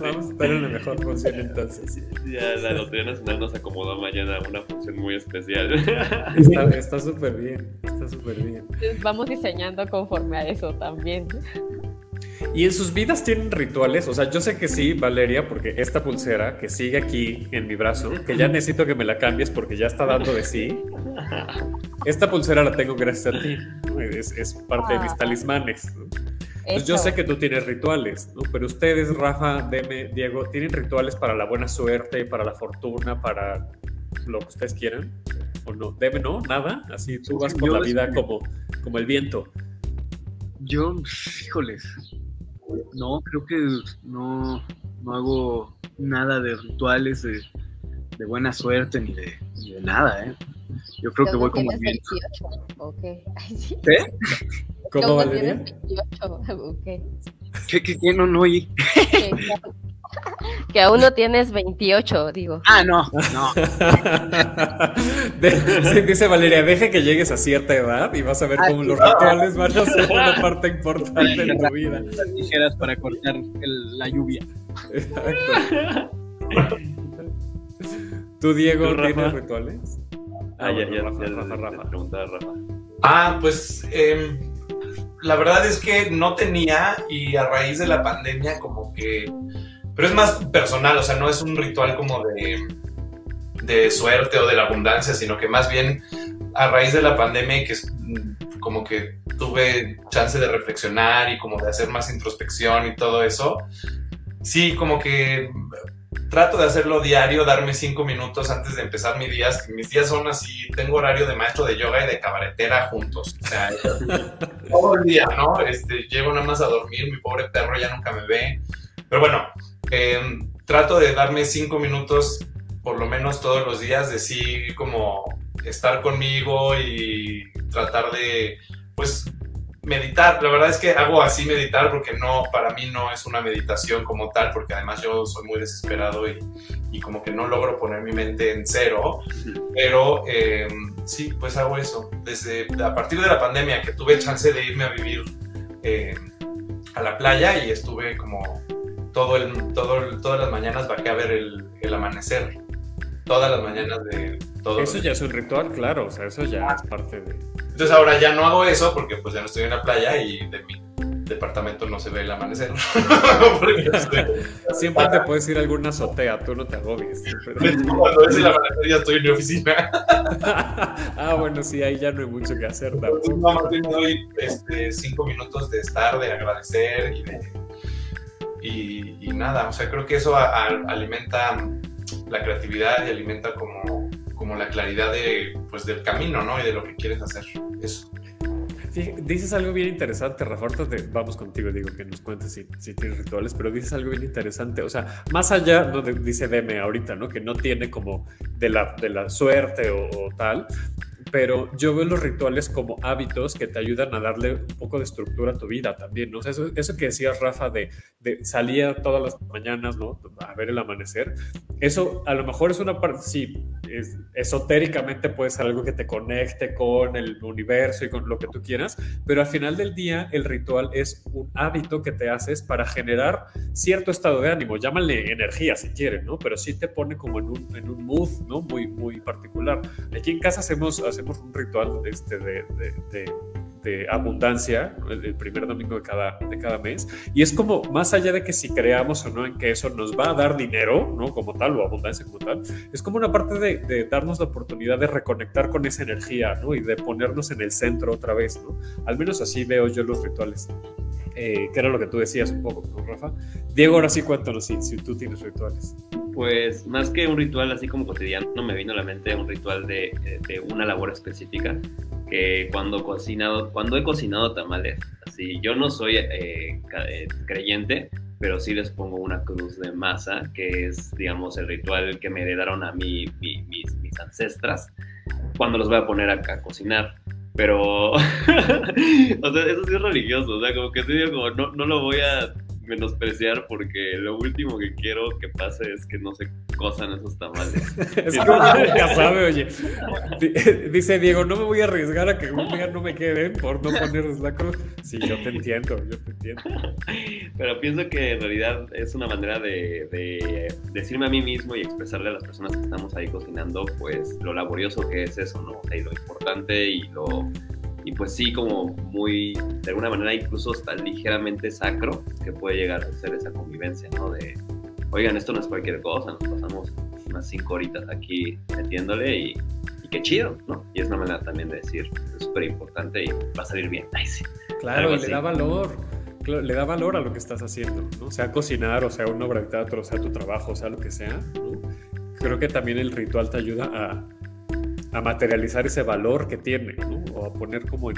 vamos a estar en la mejor función entonces. Ya la Lotería Nacional nos acomodó mañana una función muy especial. Está súper bien, está súper bien. Vamos diseñando conforme a eso también. ¿Y en sus vidas tienen rituales? O sea, yo sé que sí, Valeria, porque esta pulsera que sigue aquí en mi brazo, que ya necesito que me la cambies porque ya está dando de sí. Esta pulsera la tengo gracias a ti. Es, es parte de mis talismanes. Pues yo sé que tú tienes rituales, ¿no? pero ustedes, Rafa, Deme, Diego, ¿tienen rituales para la buena suerte, para la fortuna, para lo que ustedes quieran? ¿O no? Deme, ¿no? ¿Nada? Así tú vas por la vida como, como el viento. Yo, híjoles, no, creo que no, no hago nada de rituales de, de buena suerte ni de, ni de, nada, ¿eh? Yo creo que voy como bien. 28. Okay. Ay, ¿sí? ¿Qué? ¿Cómo, Valeria? 28. Okay. ¿Qué, qué, qué? No, no oí. Que, aún no tienes 28, digo. Ah, no, no. De, dice Valeria, deje que llegues a cierta edad y vas a ver cómo los rituales van a ser una parte importante de tu vida. Las tijeras para cortar el, la lluvia. Exacto. ¿Tú, Diego, ¿Tú, Rafa? tienes rituales? Ah, ya, ya, Rafa, ya, Rafa, ya, Rafa. te preguntaba Rafa. Ah, pues eh, la verdad es que no tenía y a raíz de la pandemia como que... Pero es más personal, o sea, no es un ritual como de, de suerte o de la abundancia, sino que más bien a raíz de la pandemia que es, mm, como que tuve chance de reflexionar y como de hacer más introspección y todo eso, sí, como que trato de hacerlo diario, darme cinco minutos antes de empezar mis días. Mis días son así, tengo horario de maestro de yoga y de cabaretera juntos. O sea, todo el día, ¿no? Este, llego nada más a dormir, mi pobre perro ya nunca me ve. Pero bueno, eh, trato de darme cinco minutos por lo menos todos los días de sí como estar conmigo y tratar de, pues, meditar. La verdad es que hago así meditar porque no, para mí no es una meditación como tal, porque además yo soy muy desesperado y, y como que no logro poner mi mente en cero, pero eh, sí, pues hago eso. Desde a partir de la pandemia que tuve chance de irme a vivir eh, a la playa y estuve como todo el, todo todas las mañanas bajé a ver el, el amanecer. Todas las mañanas de todo. Eso ya es un ritual, claro, o sea, eso ya es parte de... Entonces ahora ya no hago eso porque pues ya no estoy en la playa y de mi departamento no se ve el amanecer. Siempre te puedes ir a alguna azotea, tú no te agobies. Pero- cuando es el amanecer ya estoy en mi oficina. ah, bueno, sí, ahí ya no hay mucho que hacer. Entonces, no, más doy este, cinco minutos de estar, de agradecer y de... Y, y nada, o sea, creo que eso alimenta la creatividad y alimenta como, como la claridad de, pues, del camino, ¿no? Y de lo que quieres hacer. Eso. Dices algo bien interesante, Rafa. Te- vamos contigo, digo, que nos cuentes si, tienes rituales, pero dices algo bien interesante. O sea, más allá, ¿no? de- dice Deme ahorita, ¿no? Que no tiene como de la, de la suerte o, o tal, pero yo veo los rituales como hábitos que te ayudan a darle un poco de estructura a tu vida también, ¿no? O sea, eso, eso que decías, Rafa, de, de salir todas las mañanas, ¿no? A ver el amanecer, eso a lo mejor es una parte, sí, es- esotéricamente puede ser algo que te conecte con el universo y con lo que tú quieras, pero al final del día el ritual es un hábito que te haces para generar cierto estado de ánimo, llámale energía si quieren, ¿no? Pero sí te pone como en un, en un mood, ¿no? Muy, muy particular. Aquí en casa hacemos, hacemos un ritual este, de, de- de- de abundancia, el primer domingo de cada, de cada mes, y es como, más allá de que si creamos o no en que eso nos va a dar dinero, ¿no? Como tal, o abundancia como tal, es como una parte de, de darnos la oportunidad de reconectar con esa energía, ¿no? Y de ponernos en el centro otra vez, ¿no? Al menos así veo yo los rituales. Eh, que era lo que tú decías un poco, ¿no, Rafa? Diego, ahora sí cuéntanos si, si tú tienes rituales. Pues más que un ritual así como cotidiano, me vino a la mente un ritual de, de una labor específica que cuando cocinado, cuando he cocinado tamales, así yo no soy eh, eh, creyente, pero sí les pongo una cruz de masa, que es, digamos, el ritual que me heredaron a mí mi- mis, mis ancestras, cuando los voy a poner a, a cocinar. Pero, o sea, eso sí es religioso, o sea, como que sí como no, no lo voy a menospreciar porque lo último que quiero que pase es que no se cosan esos tamales. Es que uno nunca sabe, oye. Di- Dice Diego, no me voy a arriesgar a que un día no me queden por no ponerles la cruz. Sí, yo te entiendo, yo te entiendo. Pero pienso que en realidad es una manera de, de decirme a mí mismo y expresarle a las personas que estamos ahí cocinando, pues lo laborioso que es eso, ¿no? Y lo importante y lo. Y pues sí, como muy, de alguna manera incluso hasta ligeramente sacro, que puede llegar a ser esa convivencia, ¿no? De, oigan, esto no es cualquier cosa, nos pasamos unas cinco horitas aquí metiéndole y, y qué chido, ¿no? Y es una manera también de decir, es súper importante y va a salir bien. Ay, sí. Claro, le da valor. Le da valor a lo que estás haciendo, ¿no? Sea cocinar, o sea una obra de teatro, o sea tu trabajo, o sea lo que sea, ¿no? Creo que también el ritual te ayuda a, a materializar ese valor que tiene, ¿no? O a poner como en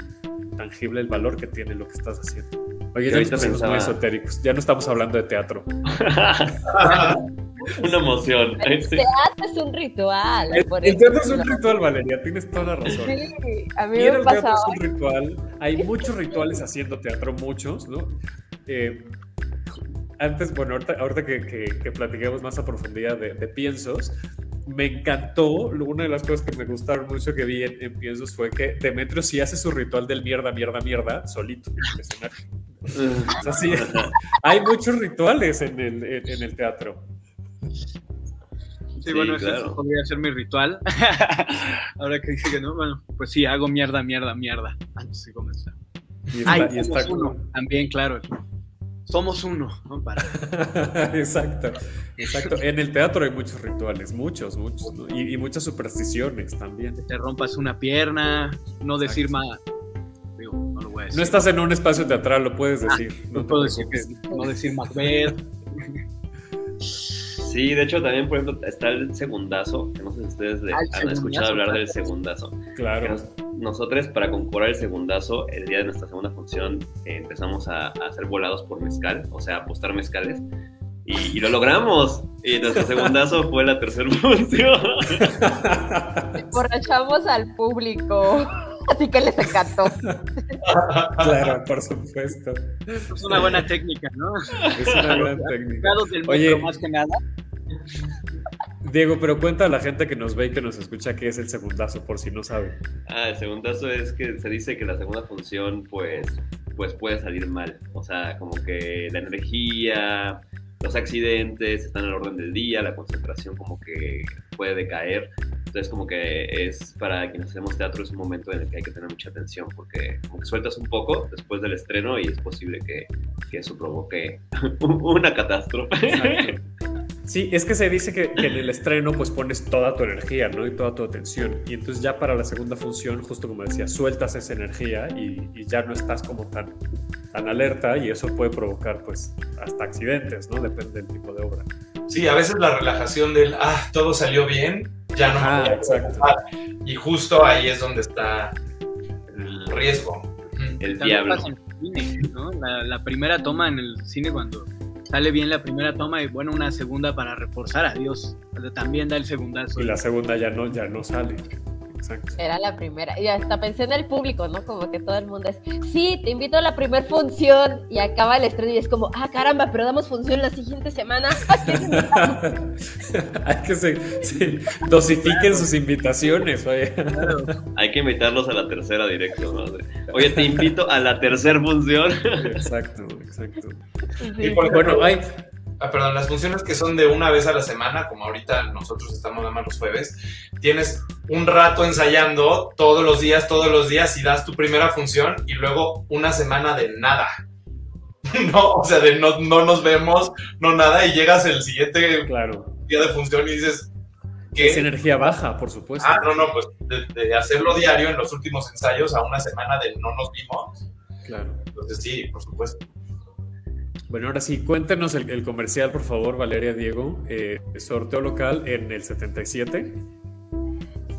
tangible el valor que tiene lo que estás haciendo. Oye, ya pusimos muy pensaba- esotéricos, ya no estamos hablando de teatro. Una emoción. El teatro es un ritual. El, por el teatro es un ritual, Valeria, tienes toda la razón. Sí, a mí me al teatro pasaba. es un ritual. Hay muchos rituales haciendo teatro, muchos, ¿no? Eh, antes, bueno, ahorita, ahorita que, que, que platiquemos más a profundidad de, de piensos, me encantó, una de las cosas que me gustaron mucho que vi en, en piensos fue que Demetrio sí hace su ritual del mierda, mierda, mierda, solito en el escenario. O sea, sí, hay muchos rituales en el, en, en el teatro. Sí, Sí, bueno, ese claro. podría ser mi ritual. Ahora que dije que no, bueno, pues sí, hago mierda, mierda, mierda antes de comenzar. Y está, Ay, y está uno. También, claro. Somos uno, ¿no? Para. exacto, exacto. En el teatro hay muchos rituales, muchos, muchos, ¿no? y, y muchas supersticiones también. te rompas una pierna, no decir más. Digo, no lo voy a decir. No estás en un espacio teatral, lo puedes decir. No puedo decir que no decir Macbeth. Sí, de hecho también, por ejemplo, está el segundazo, que no sé si ustedes Ah, han escuchado hablar claro. del segundazo. Claro. nos- nosotros, para concurar el segundazo, el día de nuestra segunda función, eh, empezamos a, a hacer volados por mezcal, o sea, apostar mezcales. Y, y lo logramos. Y nuestro segundazo fue la tercera función. Emborrachamos al público. Así que les encantó. claro, por supuesto. Es una buena técnica, ¿no? Es una gran técnica. Del Oye. más que nada. Diego, pero cuenta a la gente que nos ve y que nos escucha qué es el segundazo, por si no sabe. Ah, el segundazo es que se dice que la segunda función, pues, pues puede salir mal. O sea, como que la energía, los accidentes están al orden del día, la concentración como que puede decaer. Entonces como que es para quienes hacemos teatro es un momento en el que hay que tener mucha atención porque como que sueltas un poco después del estreno y es posible que, eso provoque una catástrofe. Sí, es que se dice que, que, en el estreno pues pones toda tu energía, ¿no? Y toda tu atención. Y entonces ya para la segunda función, justo como decía, sueltas esa energía y, y ya no estás como tan, tan alerta y eso puede provocar pues hasta accidentes, ¿no? Depende del tipo de obra. Sí, a veces la relajación del, ah, todo salió bien, ya no Ah, me voy a exacto. preocupar. Y justo ahí es donde está el riesgo. El También diablo. pasa en el cine, ¿no? La, la primera toma en el cine cuando sale bien la primera toma y bueno, una segunda para reforzar a Dios. También da el segundazo. Y la segunda ya no, ya no sale. Exacto. Era la primera. Y hasta pensé en el público, ¿no? Como que todo el mundo es, sí, te invito a la primera función. Y acaba el estreno y es como, ah, caramba, pero damos función la siguiente semana. Hay que se, se dosifiquen sus invitaciones, oye. Hay que invitarlos a la tercera directo, ¿no? Oye, te invito a la tercera función. Exacto, exacto. Y por Bueno, hay, ah, perdón, las funciones que son de una vez a la semana, como ahorita nosotros estamos nada más los jueves, tienes un rato ensayando todos los días, todos los días y das tu primera función y luego una semana de nada. No, o sea, de no, no nos vemos, no nada, y llegas el siguiente claro. día de función y dices, Es energía baja, por supuesto. Ah, no, no, pues de, de hacerlo diario en los últimos ensayos a una semana de no nos vimos. Claro. Entonces sí, por supuesto. Bueno, ahora sí, cuéntenos el, comercial, por favor, Valeria Diego. Eh, sorteo local en el 77.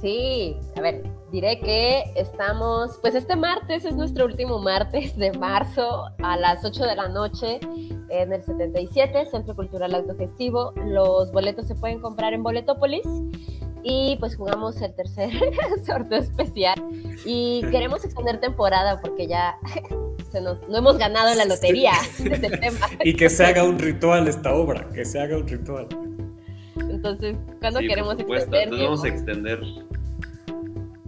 Sí, a ver, diré que estamos, pues este martes es nuestro último martes de marzo a las 8 de la noche en el 77, Centro Cultural Autogestivo. Los boletos se pueden comprar en Boletópolis y pues jugamos el tercer sorteo especial y queremos extender temporada porque ya se nos, no hemos ganado la lotería, ese es el tema. Y que se haga un ritual esta obra, que se haga un ritual. Entonces, ¿cuándo Sí, queremos extender? Entonces vamos a extender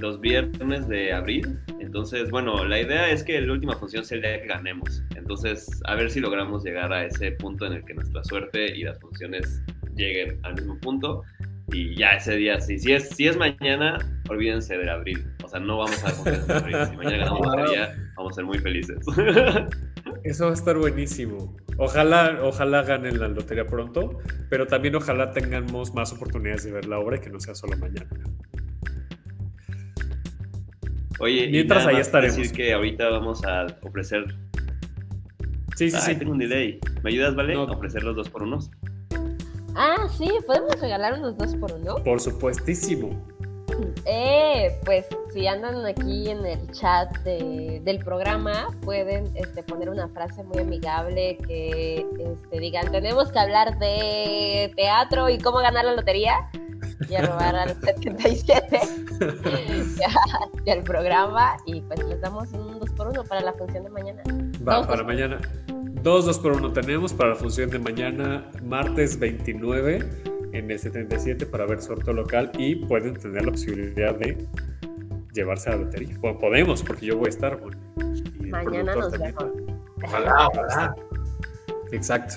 los viernes de abril. Entonces, bueno, la idea es que la última función sea el día que ganemos. Entonces, a ver si logramos llegar a ese punto en el que nuestra suerte y las funciones lleguen al mismo punto. Y ya ese día, sí, si es, si es mañana, olvídense del abril. O sea, no vamos a dar en abril. Si mañana ganamos la lotería, vamos a ser muy felices. Eso va a estar buenísimo. Ojalá, ojalá ganen la lotería pronto, pero también ojalá tengamos más oportunidades de ver la obra y que no sea solo mañana. Oye, y Mientras nada ahí estaremos. decir que ahorita vamos a ofrecer. Sí, sí, Ay, sí. tengo un delay. ¿Me ayudas, Vale? No. A ofrecer los dos por unos. Ah, sí, podemos regalar unos dos por uno. Por supuestísimo. Eh, pues si andan aquí en el chat de- del programa, pueden este, poner una frase muy amigable que este, digan, tenemos que hablar de teatro y cómo ganar la lotería. Y a robar al 77 ya, y al programa y pues les damos un 2 por 1 para la función de mañana. Va, Dos, para dos. mañana. Dos, dos por uno tenemos para la función de mañana, martes 29, en el 77, para ver sorteo local y pueden tener la posibilidad de llevarse a la lotería. Bueno, podemos, porque yo voy a estar. bueno, y Mañana nos vemos. Ojalá, ojalá. Exacto.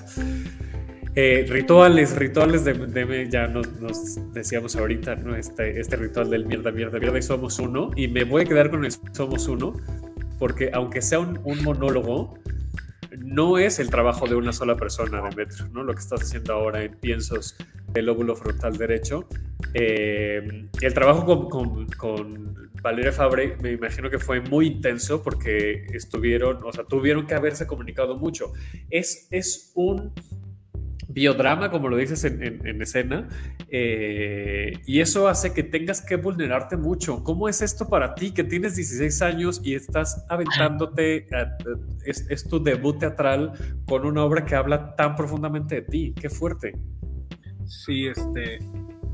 Eh, rituales, rituales de, de- ya nos, nos decíamos ahorita, ¿no? Este, este ritual del mierda, mierda, mierda y somos uno. Y me voy a quedar con el somos uno, porque aunque sea un, un monólogo, no es el trabajo de una sola persona, Demetrio, ¿no? Lo que estás haciendo ahora en Piensos del lóbulo frontal derecho. Eh, el trabajo con, con- con Valeria Fabre me imagino que fue muy intenso porque estuvieron, o sea, tuvieron que haberse comunicado mucho. Es, es un biodrama, como lo dices en, en- en escena, eh, y eso hace que tengas que vulnerarte mucho. ¿Cómo es esto para ti, que tienes 16 años y estás aventándote, a- es, es tu debut teatral con una obra que habla tan profundamente de ti? Qué fuerte. Sí, este.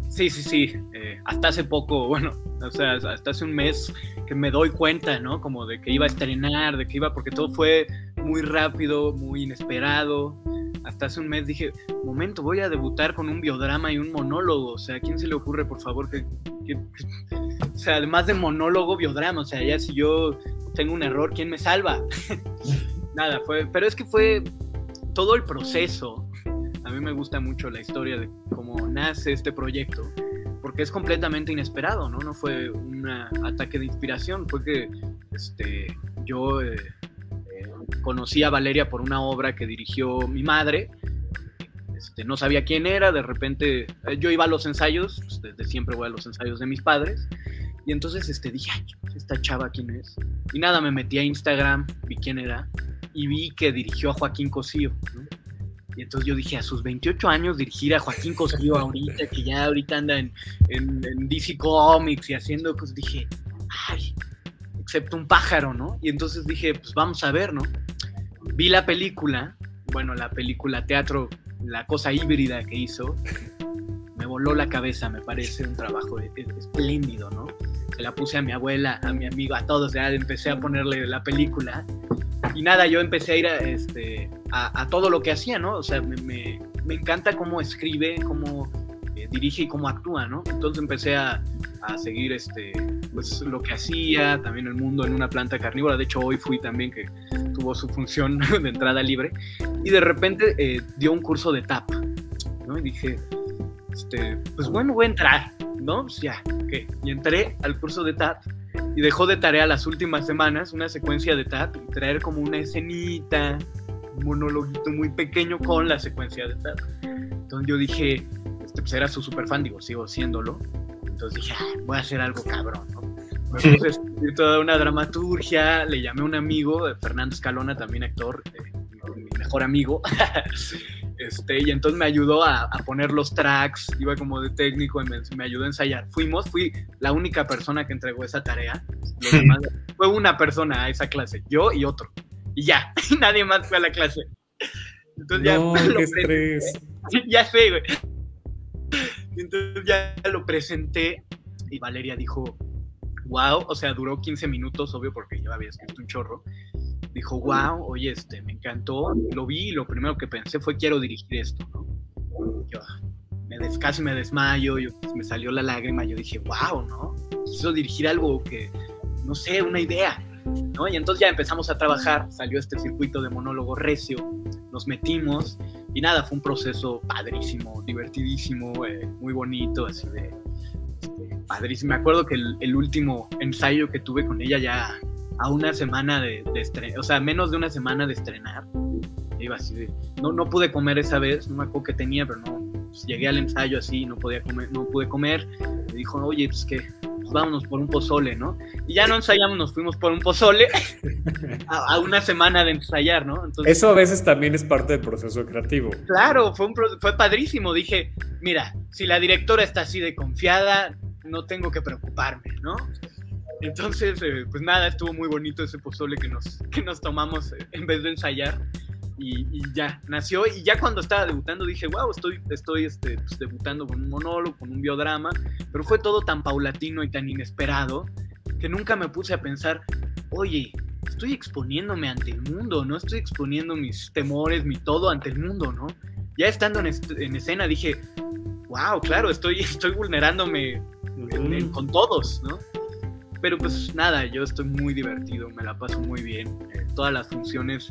Sí, sí, sí. eh, hasta hace poco, bueno, o sea, hasta hace un mes que me doy cuenta, ¿no? Como de que iba a estrenar, de que iba, porque todo fue muy rápido, muy inesperado. Hasta hace un mes dije, momento, voy a debutar con un biodrama y un monólogo. O sea, ¿a quién se le ocurre, por favor, que, que- o sea, además de monólogo, biodrama? O sea, ya si yo tengo un error, ¿quién me salva? Nada, fue, pero es que fue todo el proceso. A mí me gusta mucho la historia de cómo nace este proyecto, porque es completamente inesperado, ¿no? No fue un ataque de inspiración, fue que este, yo eh, conocí a Valeria por una obra que dirigió mi madre. Este, no sabía quién era, de repente eh, yo iba a los ensayos, pues, desde siempre voy a los ensayos de mis padres, y entonces este, dije, "Ay, esta chava quién es. Y nada, me metí a Instagram, vi quién era, y vi que dirigió a Joaquín Cosío. Y entonces yo dije, a sus 28 años dirigir a Joaquín Cosío ahorita, que ya ahorita anda en, en, DC Comics y haciendo cosas, dije, ay, excepto un pájaro, ¿no? Y entonces dije, pues vamos a ver, ¿no? Vi la película, bueno, la película teatro, la cosa híbrida que hizo, me voló la cabeza, me parece un trabajo e- e- espléndido, ¿no? Se la puse a mi abuela, a mi amigo, a todos, ya empecé a ponerle la película. Y nada, yo empecé a ir a, este, todo lo que hacía, ¿no? O sea, me, me- me encanta cómo escribe, cómo eh, dirige y cómo actúa, ¿no? Entonces empecé a seguir este, pues, lo que hacía, también el mundo en una planta carnívora. De hecho, hoy fui también que tuvo su función de entrada libre. Y de repente eh, dio un curso de tap, ¿no? Y dije, este, pues bueno, voy a entrar, ¿no? Pues ya, ¿qué? Y entré al curso de tap y dejó de tarea las últimas semanas una secuencia de tap y traer como una escenita, un monologuito muy pequeño con la secuencia de tap. Entonces yo dije, este, pues era su super fan, digo, sigo siéndolo. Entonces dije, "Ah, voy a hacer algo cabrón, ¿no? Me puse a escribir toda una dramaturgia, le llamé a un amigo, eh, Fernando Escalona, también actor, eh, mi mi mejor amigo. Este, y entonces me ayudó a, a poner los tracks, iba como de técnico y me, me ayudó a ensayar. Fuimos, fui la única persona que entregó esa tarea. Los demás- fue una persona a esa clase, yo y otro. Y ya, nadie más fue a la clase. Entonces ya No, qué estrés. ya sé, güey. Entonces ya lo presenté y Valeria dijo, wow, o sea, duró 15 minutos, obvio, porque yo había escrito un chorro. Dijo, wow, oye, este, me encantó. Lo vi y lo primero que pensé fue, quiero dirigir esto, ¿no? Yo me des, casi me desmayo, yo, me salió la lágrima, yo dije, wow, ¿no? Quiso dirigir algo que, no sé, una idea, ¿no? Y entonces ya empezamos a trabajar, salió este circuito de monólogo recio, nos metimos y nada, fue un proceso padrísimo, divertidísimo, eh, muy bonito, así de padrísimo. Me acuerdo que el, último ensayo que tuve con ella ya a una semana de, estrenar, o sea, menos de una semana de estrenar, iba así de, no, no pude comer esa vez, no me acuerdo que tenía, pero no, pues, llegué al ensayo así, no podía comer, no pude comer, me dijo, oye, pues que, vámonos por un pozole, ¿no? Y ya no ensayamos, nos fuimos por un pozole a, a una semana de ensayar, ¿no? Entonces, Eso a veces también es parte del proceso creativo. Claro, fue, un fue padrísimo. Dije, mira, si la directora está así de confiada, no tengo que preocuparme, ¿no? Entonces, eh, pues nada, estuvo muy bonito ese pozole que nos, que nos tomamos eh, en vez de ensayar. Y, y ya, nació. Y ya cuando estaba debutando dije, wow, estoy, estoy este, pues, debutando con un monólogo, con un biodrama. Pero fue todo tan paulatino y tan inesperado que nunca me puse a pensar, oye, estoy exponiéndome ante el mundo, ¿no? Estoy exponiendo mis temores, mi todo ante el mundo, ¿no? Ya estando en, est- en escena dije, wow, claro, estoy, estoy vulnerándome en- en- con todos, ¿no? Pero pues nada, yo estoy muy divertido, me la paso muy bien. eh, todas las funciones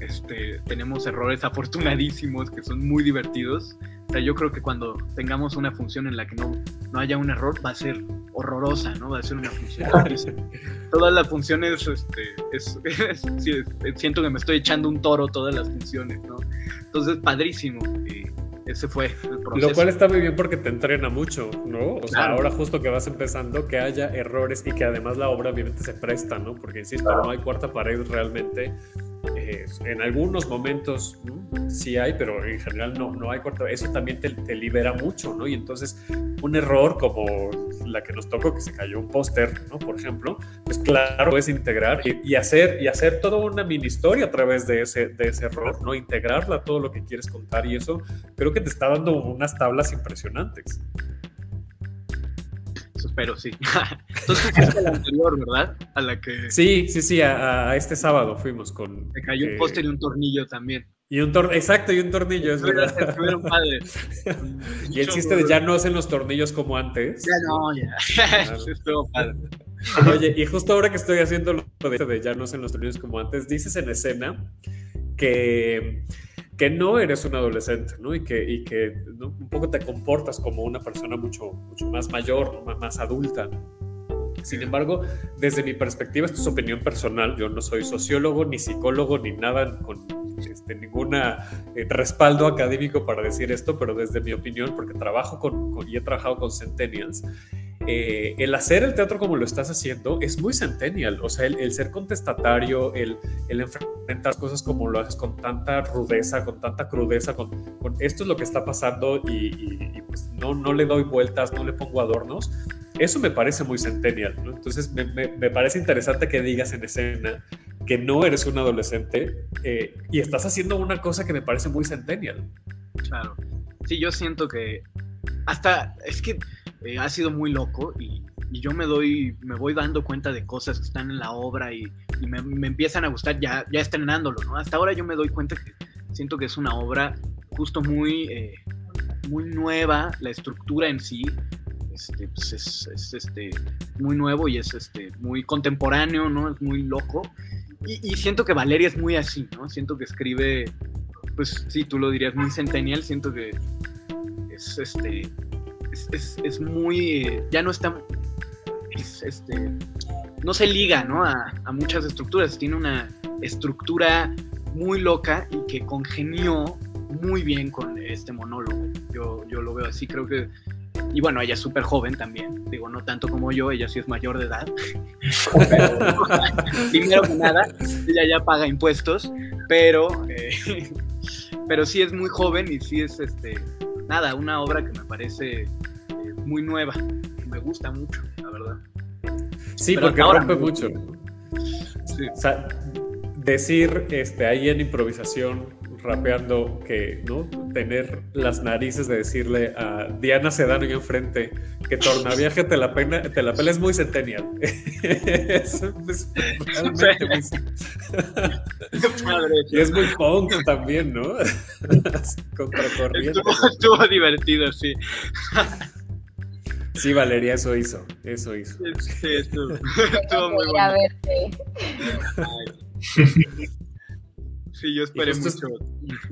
este, tenemos errores afortunadísimos que son muy divertidos. O sea, yo creo que cuando tengamos una función en la que no, no haya un error, va a ser horrorosa, ¿no? Va a ser una función. todas las funciones, este, es, es- es- siento que me estoy echando un toro todas las funciones, ¿no? Entonces, padrísimo. y ese fue el proceso. Lo cual está muy bien porque te entrena mucho, ¿no? O sea, Claro. ahora justo que vas empezando, que haya errores y que además la obra obviamente se presta, ¿no? Porque, insisto, no hay cuarta pared realmente. Eh, en algunos momentos ¿no? sí hay, pero en general no, no hay cuarta Eso también te, te libera mucho, ¿no? Y entonces un error como la que nos tocó, que se cayó un póster, ¿no? Por ejemplo, pues claro, puedes integrar y, y hacer, y hacer toda una mini historia a través de ese, de ese error, ¿no? Integrarla a todo lo que quieres contar y eso creo que te está dando unas tablas impresionantes. Eso espero, sí. Entonces, fuiste a la anterior, ¿verdad? A la que Sí, sí, sí, a, a este sábado fuimos con... se cayó eh, un póster y un tornillo también. Y un tornillo, exacto, y un tornillo, es verdad. Padres. Y el chiste de ya no hacen los tornillos como antes. Ya no, ya. Estuvo padre. Oye, y justo ahora que estoy haciendo lo de, de ya no hacen los tornillos como antes, dices en escena que, que no eres un adolescente, ¿no? Y que, y que ¿no? un poco te comportas como una persona mucho, mucho más mayor, más, más adulta. Sin embargo, desde mi perspectiva, esto es opinión personal, yo no soy sociólogo, ni psicólogo, ni nada con este, ningún eh, respaldo académico para decir esto, pero desde mi opinión, porque trabajo con, con y he trabajado con centennials, eh, el hacer el teatro como lo estás haciendo es muy centennial, o sea, el, el ser contestatario, el, el, enfrentar cosas como lo haces con tanta rudeza, con tanta crudeza, con, con esto es lo que está pasando y, y, y, pues no, no le doy vueltas, no le pongo adornos, eso me parece muy centennial, ¿no? Entonces me, me, me, parece interesante que digas en escena que no eres un adolescente eh, y estás haciendo una cosa que me parece muy centennial. Claro. Sí, yo siento que hasta es que eh, ha sido muy loco y, yo me doy, me voy dando cuenta de cosas que están en la obra y, me, empiezan a gustar ya, ya estrenándolo, ¿no? Hasta ahora yo me doy cuenta que siento que es una obra justo muy, eh, muy nueva, la estructura en sí, este, pues es, es, este, muy nuevo y es este, muy contemporáneo, ¿no? Es muy loco. Y, y, siento que Valeria es muy así, ¿no? Siento que escribe, pues sí, tú lo dirías, muy centennial. Siento que es, este, es, es, es muy, ya no está, este, no se liga, ¿no? A, a, muchas estructuras. Tiene una estructura muy loca y que congenió muy bien con este monólogo. Yo, yo lo veo así, creo que y bueno, ella es súper joven también, digo, no tanto como yo, ella sí es mayor de edad. pero, primero que nada, ella ya paga impuestos, pero, eh, pero sí es muy joven y sí es, este, nada, una obra que me parece eh, muy nueva, me gusta mucho, la verdad. Sí, pero porque rompe mucho. Sí. O sea, decir este, ahí en improvisación rapeando que, ¿no? Tener las narices de decirle a Diana Sedano y enfrente que Tornaviaje te la, pena, te la pela es muy centennial. es, es, realmente muy... y es muy punk también, ¿no? Contracorriente. Estuvo, estuvo divertido, sí. Sí, Valeria, eso hizo. Eso hizo. Sí, estuvo, estuvo muy bueno. Sí, yo esperé mucho.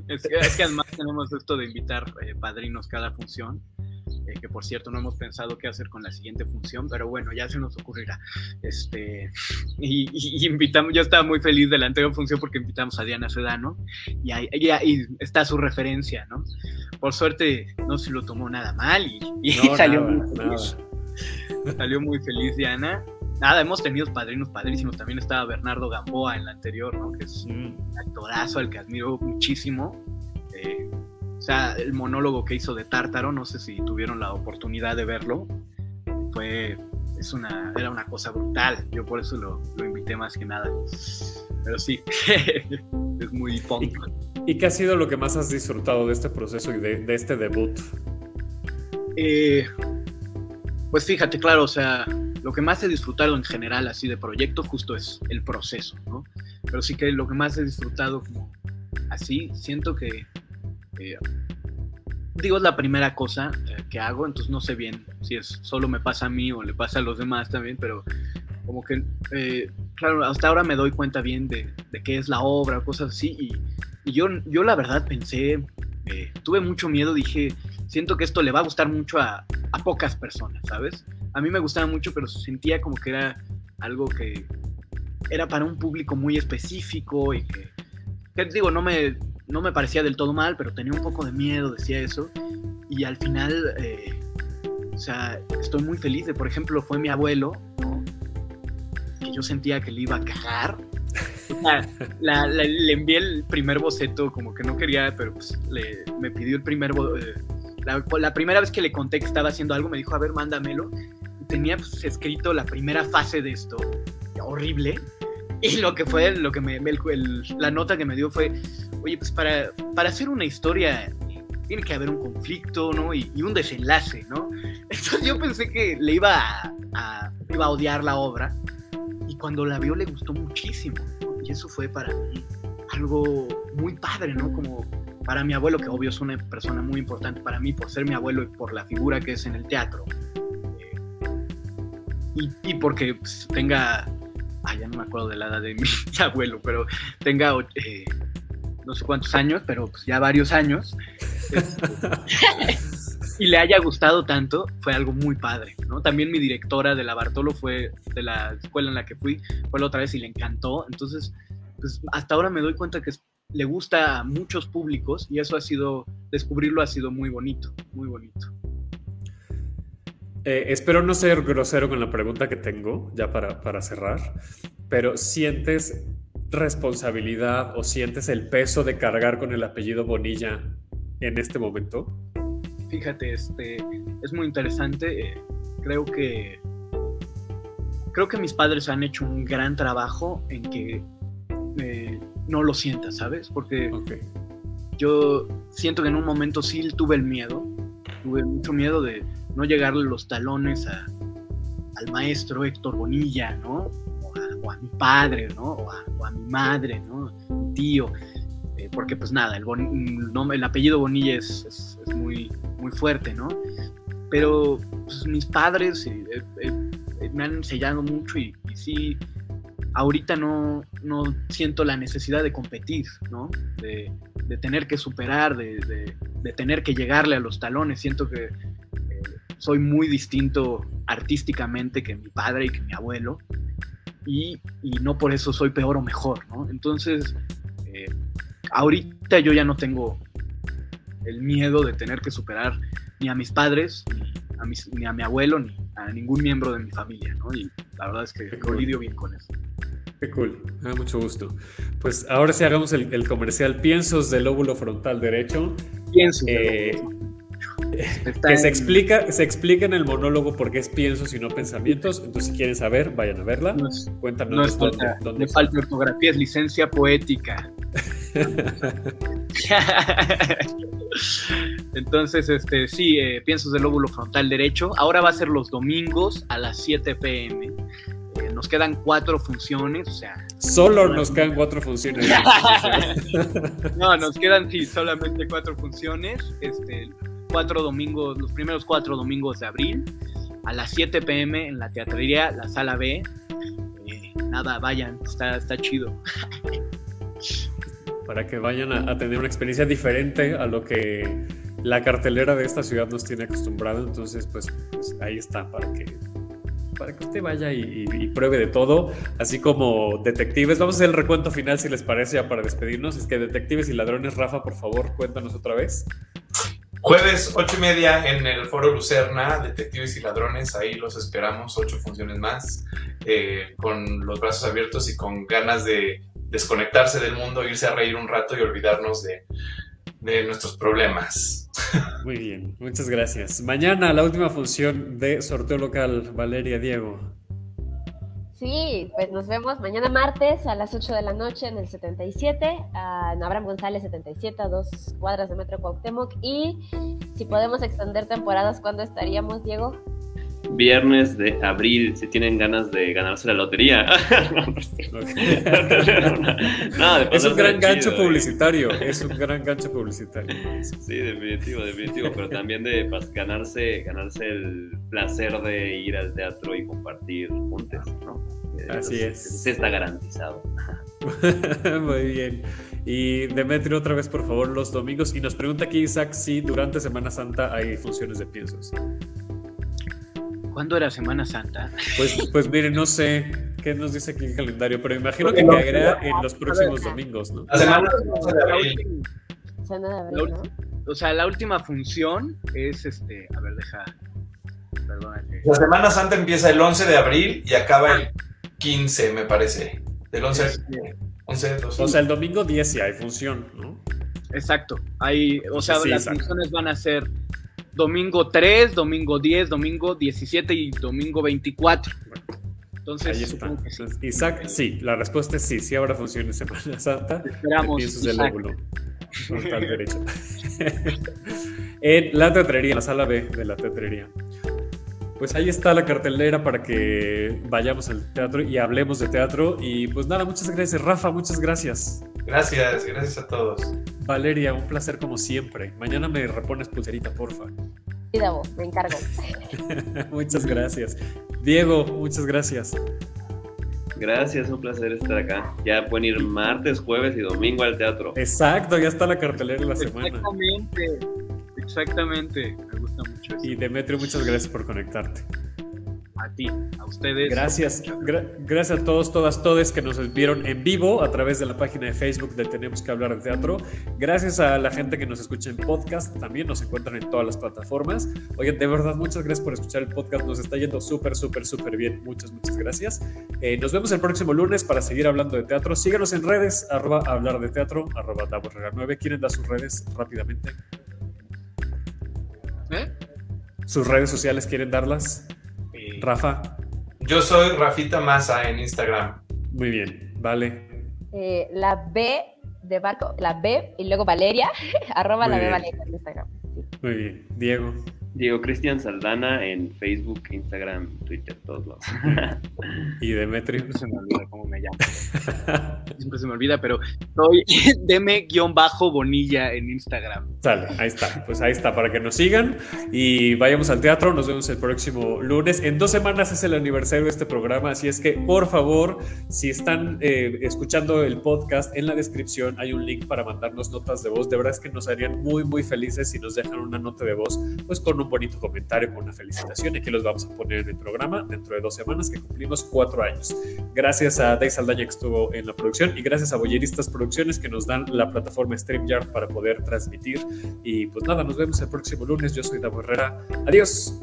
Es, es, que además tenemos esto de invitar eh, padrinos cada función, eh, que por cierto no hemos pensado qué hacer con la siguiente función, pero bueno, ya se nos ocurrirá. Este, y, y, invitamos, yo estaba muy feliz de la anterior función porque invitamos a Diana Sedano y, ahí, y, y está su referencia, ¿no? Por suerte no se lo tomó nada mal y, y no, salió, nada, muy feliz, nada. salió muy feliz Diana nada, hemos tenido padrinos padrísimos. También estaba Bernardo Gamboa en la anterior, ¿no? Que es un actorazo al que admiro muchísimo. Eh, o sea, el monólogo que hizo de Tártaro, no sé si tuvieron la oportunidad de verlo. Fue, es una, era una cosa brutal. Yo por eso lo, lo invité más que nada. Pero sí, es muy punk. ¿Y, ¿Y, qué ha sido lo que más has disfrutado de este proceso y de, de este debut? Eh, pues fíjate, claro, o sea, lo que más he disfrutado en general así de proyecto justo es el proceso, ¿no? Pero sí que lo que más he disfrutado como así, siento que, eh, digo, es la primera cosa eh, que hago, entonces no sé bien si es solo me pasa a mí o le pasa a los demás también, pero como que, eh, claro, hasta ahora me doy cuenta bien de, de qué es la obra, cosas así, y, y yo, yo la verdad pensé, eh, tuve mucho miedo, dije, siento que esto le va a gustar mucho a, a pocas personas, ¿sabes? a mí me gustaba mucho, pero sentía como que era algo que era para un público muy específico y que, que digo, no me, no me parecía del todo mal, pero tenía un poco de miedo, decía eso. Y al final, eh, o sea, estoy muy feliz de, por ejemplo, fue mi abuelo, que yo sentía que le iba a cagar. Sea, la, la, le envié el primer boceto, como que no quería, pero pues le, me pidió el primer eh, la, la, primera vez que le conté que estaba haciendo algo, me dijo, a ver, mándamelo tenía pues, escrito la primera fase de esto, horrible. Y lo que fue, lo que me, el, el, la nota que me dio fue, oye, pues para, para hacer una historia tiene que haber un conflicto, ¿no? Y, y, un desenlace, ¿no? Entonces yo pensé que le iba a, a, iba a odiar la obra y cuando la vio le gustó muchísimo. Y eso fue para mí algo muy padre, ¿no? Como para mi abuelo, que obvio es una persona muy importante para mí por ser mi abuelo y por la figura que es en el teatro. Eh, y, y, porque pues, tenga, ay, ya no me acuerdo de la edad de mi abuelo, pero tenga eh, no sé cuántos años, pero pues ya varios años. y le haya gustado tanto, fue algo muy padre, ¿no? También mi directora de la Bartolo fue de la escuela en la que fui, fue la otra vez y le encantó. Entonces, pues hasta ahora me doy cuenta que le gusta a muchos públicos y eso ha sido, descubrirlo ha sido muy bonito, muy bonito. Eh, espero no ser grosero con la pregunta que tengo, ya para, para cerrar, pero ¿sientes responsabilidad o sientes el peso de cargar con el apellido Bonilla en este momento? Fíjate, este, es muy interesante. Eh, creo que creo que mis padres han hecho un gran trabajo en que eh, no lo sientas, ¿sabes? Porque yo siento que en un momento sí tuve el miedo, tuve mucho miedo de no llegarle los talones al maestro Héctor Bonilla, ¿no? O a, mi padre, ¿no? O a, mi madre, ¿no? Mi tío. Eh, porque pues nada, el, el apellido Bonilla es, es, muy, muy fuerte, ¿no? Pero pues, mis padres eh, eh, me han enseñado mucho y, sí, ahorita no, no, siento la necesidad de competir, ¿no? De, de tener que superar, de, de, de, tener que llegarle a los talones. Siento que soy muy distinto artísticamente que mi padre y que mi abuelo. Y, y no por eso soy peor o mejor, ¿no? Entonces, eh, ahorita yo ya no tengo el miedo de tener que superar ni a mis padres, ni a, mis, ni a mi abuelo, ni a ningún miembro de mi familia, ¿no? Y la verdad es que cool. lidio bien con eso. Qué cool, me da mucho gusto. Pues ahora sí hagamos el, el comercial Piensos del lóbulo frontal derecho. Piensos. Eh, que se explica, se explica en el monólogo por qué es piensos y no pensamientos. Entonces, si quieren saber, vayan a verla. No es, Cuéntanos no es dónde, falta, dónde de falta de ortografía, es licencia poética. Entonces, este, sí, eh, piensos del lóbulo frontal derecho. Ahora va a ser los domingos a las 7 pm. Eh, nos quedan cuatro funciones, o sea. Solo nos quedan cuatro funciones. no, nos quedan sí, solamente cuatro funciones. Este, cuatro domingos, los primeros cuatro domingos de abril, a las 7 pm en la teatrería, la sala B. Eh, nada, vayan, está, está chido. Para que vayan a, tener una experiencia diferente a lo que la cartelera de esta ciudad nos tiene acostumbrado. Entonces, pues, pues ahí está, para que, para que usted vaya y, pruebe de todo, así como detectives. Vamos a hacer el recuento final, si les parece, ya para despedirnos. Es que detectives y ladrones, Rafa, por favor, cuéntanos otra vez. Jueves, ocho y media en el Foro Lucerna, Detectives y Ladrones, ahí los esperamos, ocho funciones más, eh, con los brazos abiertos y con ganas de desconectarse del mundo, irse a reír un rato y olvidarnos de, de nuestros problemas. Muy bien, muchas gracias. Mañana la última función de sorteo local, Valeria Diego. Sí, pues nos vemos mañana martes a las 8 de la noche en el 77, uh, en Abraham González 77, a dos cuadras de Metro Cuauhtémoc. Y si podemos extender temporadas, ¿cuándo estaríamos, Diego? Viernes de abril, si tienen ganas de ganarse la lotería. no, es un gran gancho chido, publicitario, es un gran gancho publicitario. Sí, definitivo, definitivo, pero también de pues, ganarse, ganarse el placer de ir al teatro y compartir juntos, ¿no? Así es. Se está garantizado. Muy bien. Y Demetrio, otra vez, por favor, los domingos. Y nos pregunta aquí Isaac si durante Semana Santa hay funciones de piensos. ¿Cuándo era Semana Santa? Pues, pues mire, no sé qué nos dice aquí el calendario, pero imagino que caerá en los próximos domingos, ¿no? La semana de abril. O sea, la última función es este. A ver, deja. Perdónate. La Semana Santa empieza el 11 de abril y acaba el 15, me parece. Del 11 al 11, 12. O sea, el domingo 10 sí hay función, ¿no? Exacto. Hay, o sea, Sí, las exacto. funciones van a ser domingo 3, domingo 10, domingo 17 y domingo 24. Entonces, Ahí está. que sí. Entonces, Isaac, sí, la respuesta es sí, sí habrá funciones Semana Santa. Esperamos, Piensos del frontal derecho. en la teatrería, en la sala B de la teatrería. Pues ahí está la cartelera para que vayamos al teatro y hablemos de teatro. Y pues nada, muchas gracias, Rafa, muchas gracias. Gracias, gracias a todos. Valeria, un placer como siempre. Mañana me repones pulserita, porfa. Me encargo. muchas gracias. Diego, muchas gracias. Gracias, un placer estar acá. Ya pueden ir martes, jueves y domingo al teatro. Exacto, ya está la cartelera de la semana. Exactamente, exactamente. Me gusta mucho eso. Y Demetrio, muchas gracias por conectarte. A ti, a ustedes. Gracias, gra- gracias a todos, todas, todes que nos vieron en vivo a través de la página de Facebook de Tenemos que hablar de teatro. Gracias a la gente que nos escucha en podcast, también nos encuentran en todas las plataformas. Oigan, de verdad, muchas gracias por escuchar el podcast, nos está yendo súper, súper, súper bien. Muchas, muchas gracias. Eh, nos vemos el próximo lunes para seguir hablando de teatro. Síganos en redes, arroba hablar de teatro, arroba Davos Herrera 9. ¿Quieren dar sus redes rápidamente? ¿Eh? ¿Sus redes sociales quieren darlas? Rafa, Yo soy Rafita Massa en Instagram. muy bien, vale. Eh, la B de barco, la B y luego Valeria, arroba la B. Valeria en Instagram. Muy bien. Diego. Diego Cristian Saldana en Facebook, Instagram, Twitter, todos lados. Y Demetrio. Siempre se me olvida cómo me llamo. Siempre se me olvida, pero soy deme-bonilla en Instagram. Sale, ahí está. Pues ahí está, para que nos sigan y vayamos al teatro. Nos vemos el próximo lunes. En dos semanas es el aniversario de este programa, así es que por favor, si están eh, escuchando el podcast, en la descripción hay un link para mandarnos notas de voz. De verdad es que nos harían muy, muy felices si nos dejan una nota de voz, pues con un un bonito comentario con una felicitación. Aquí los vamos a poner en el programa dentro de dos semanas que cumplimos cuatro años. Gracias a Dave Saldaña que estuvo en la producción y gracias a Boyeristas Producciones que nos dan la plataforma StreamYard para poder transmitir. Y pues nada, nos vemos el próximo lunes. Yo soy Davo Herrera. Adiós.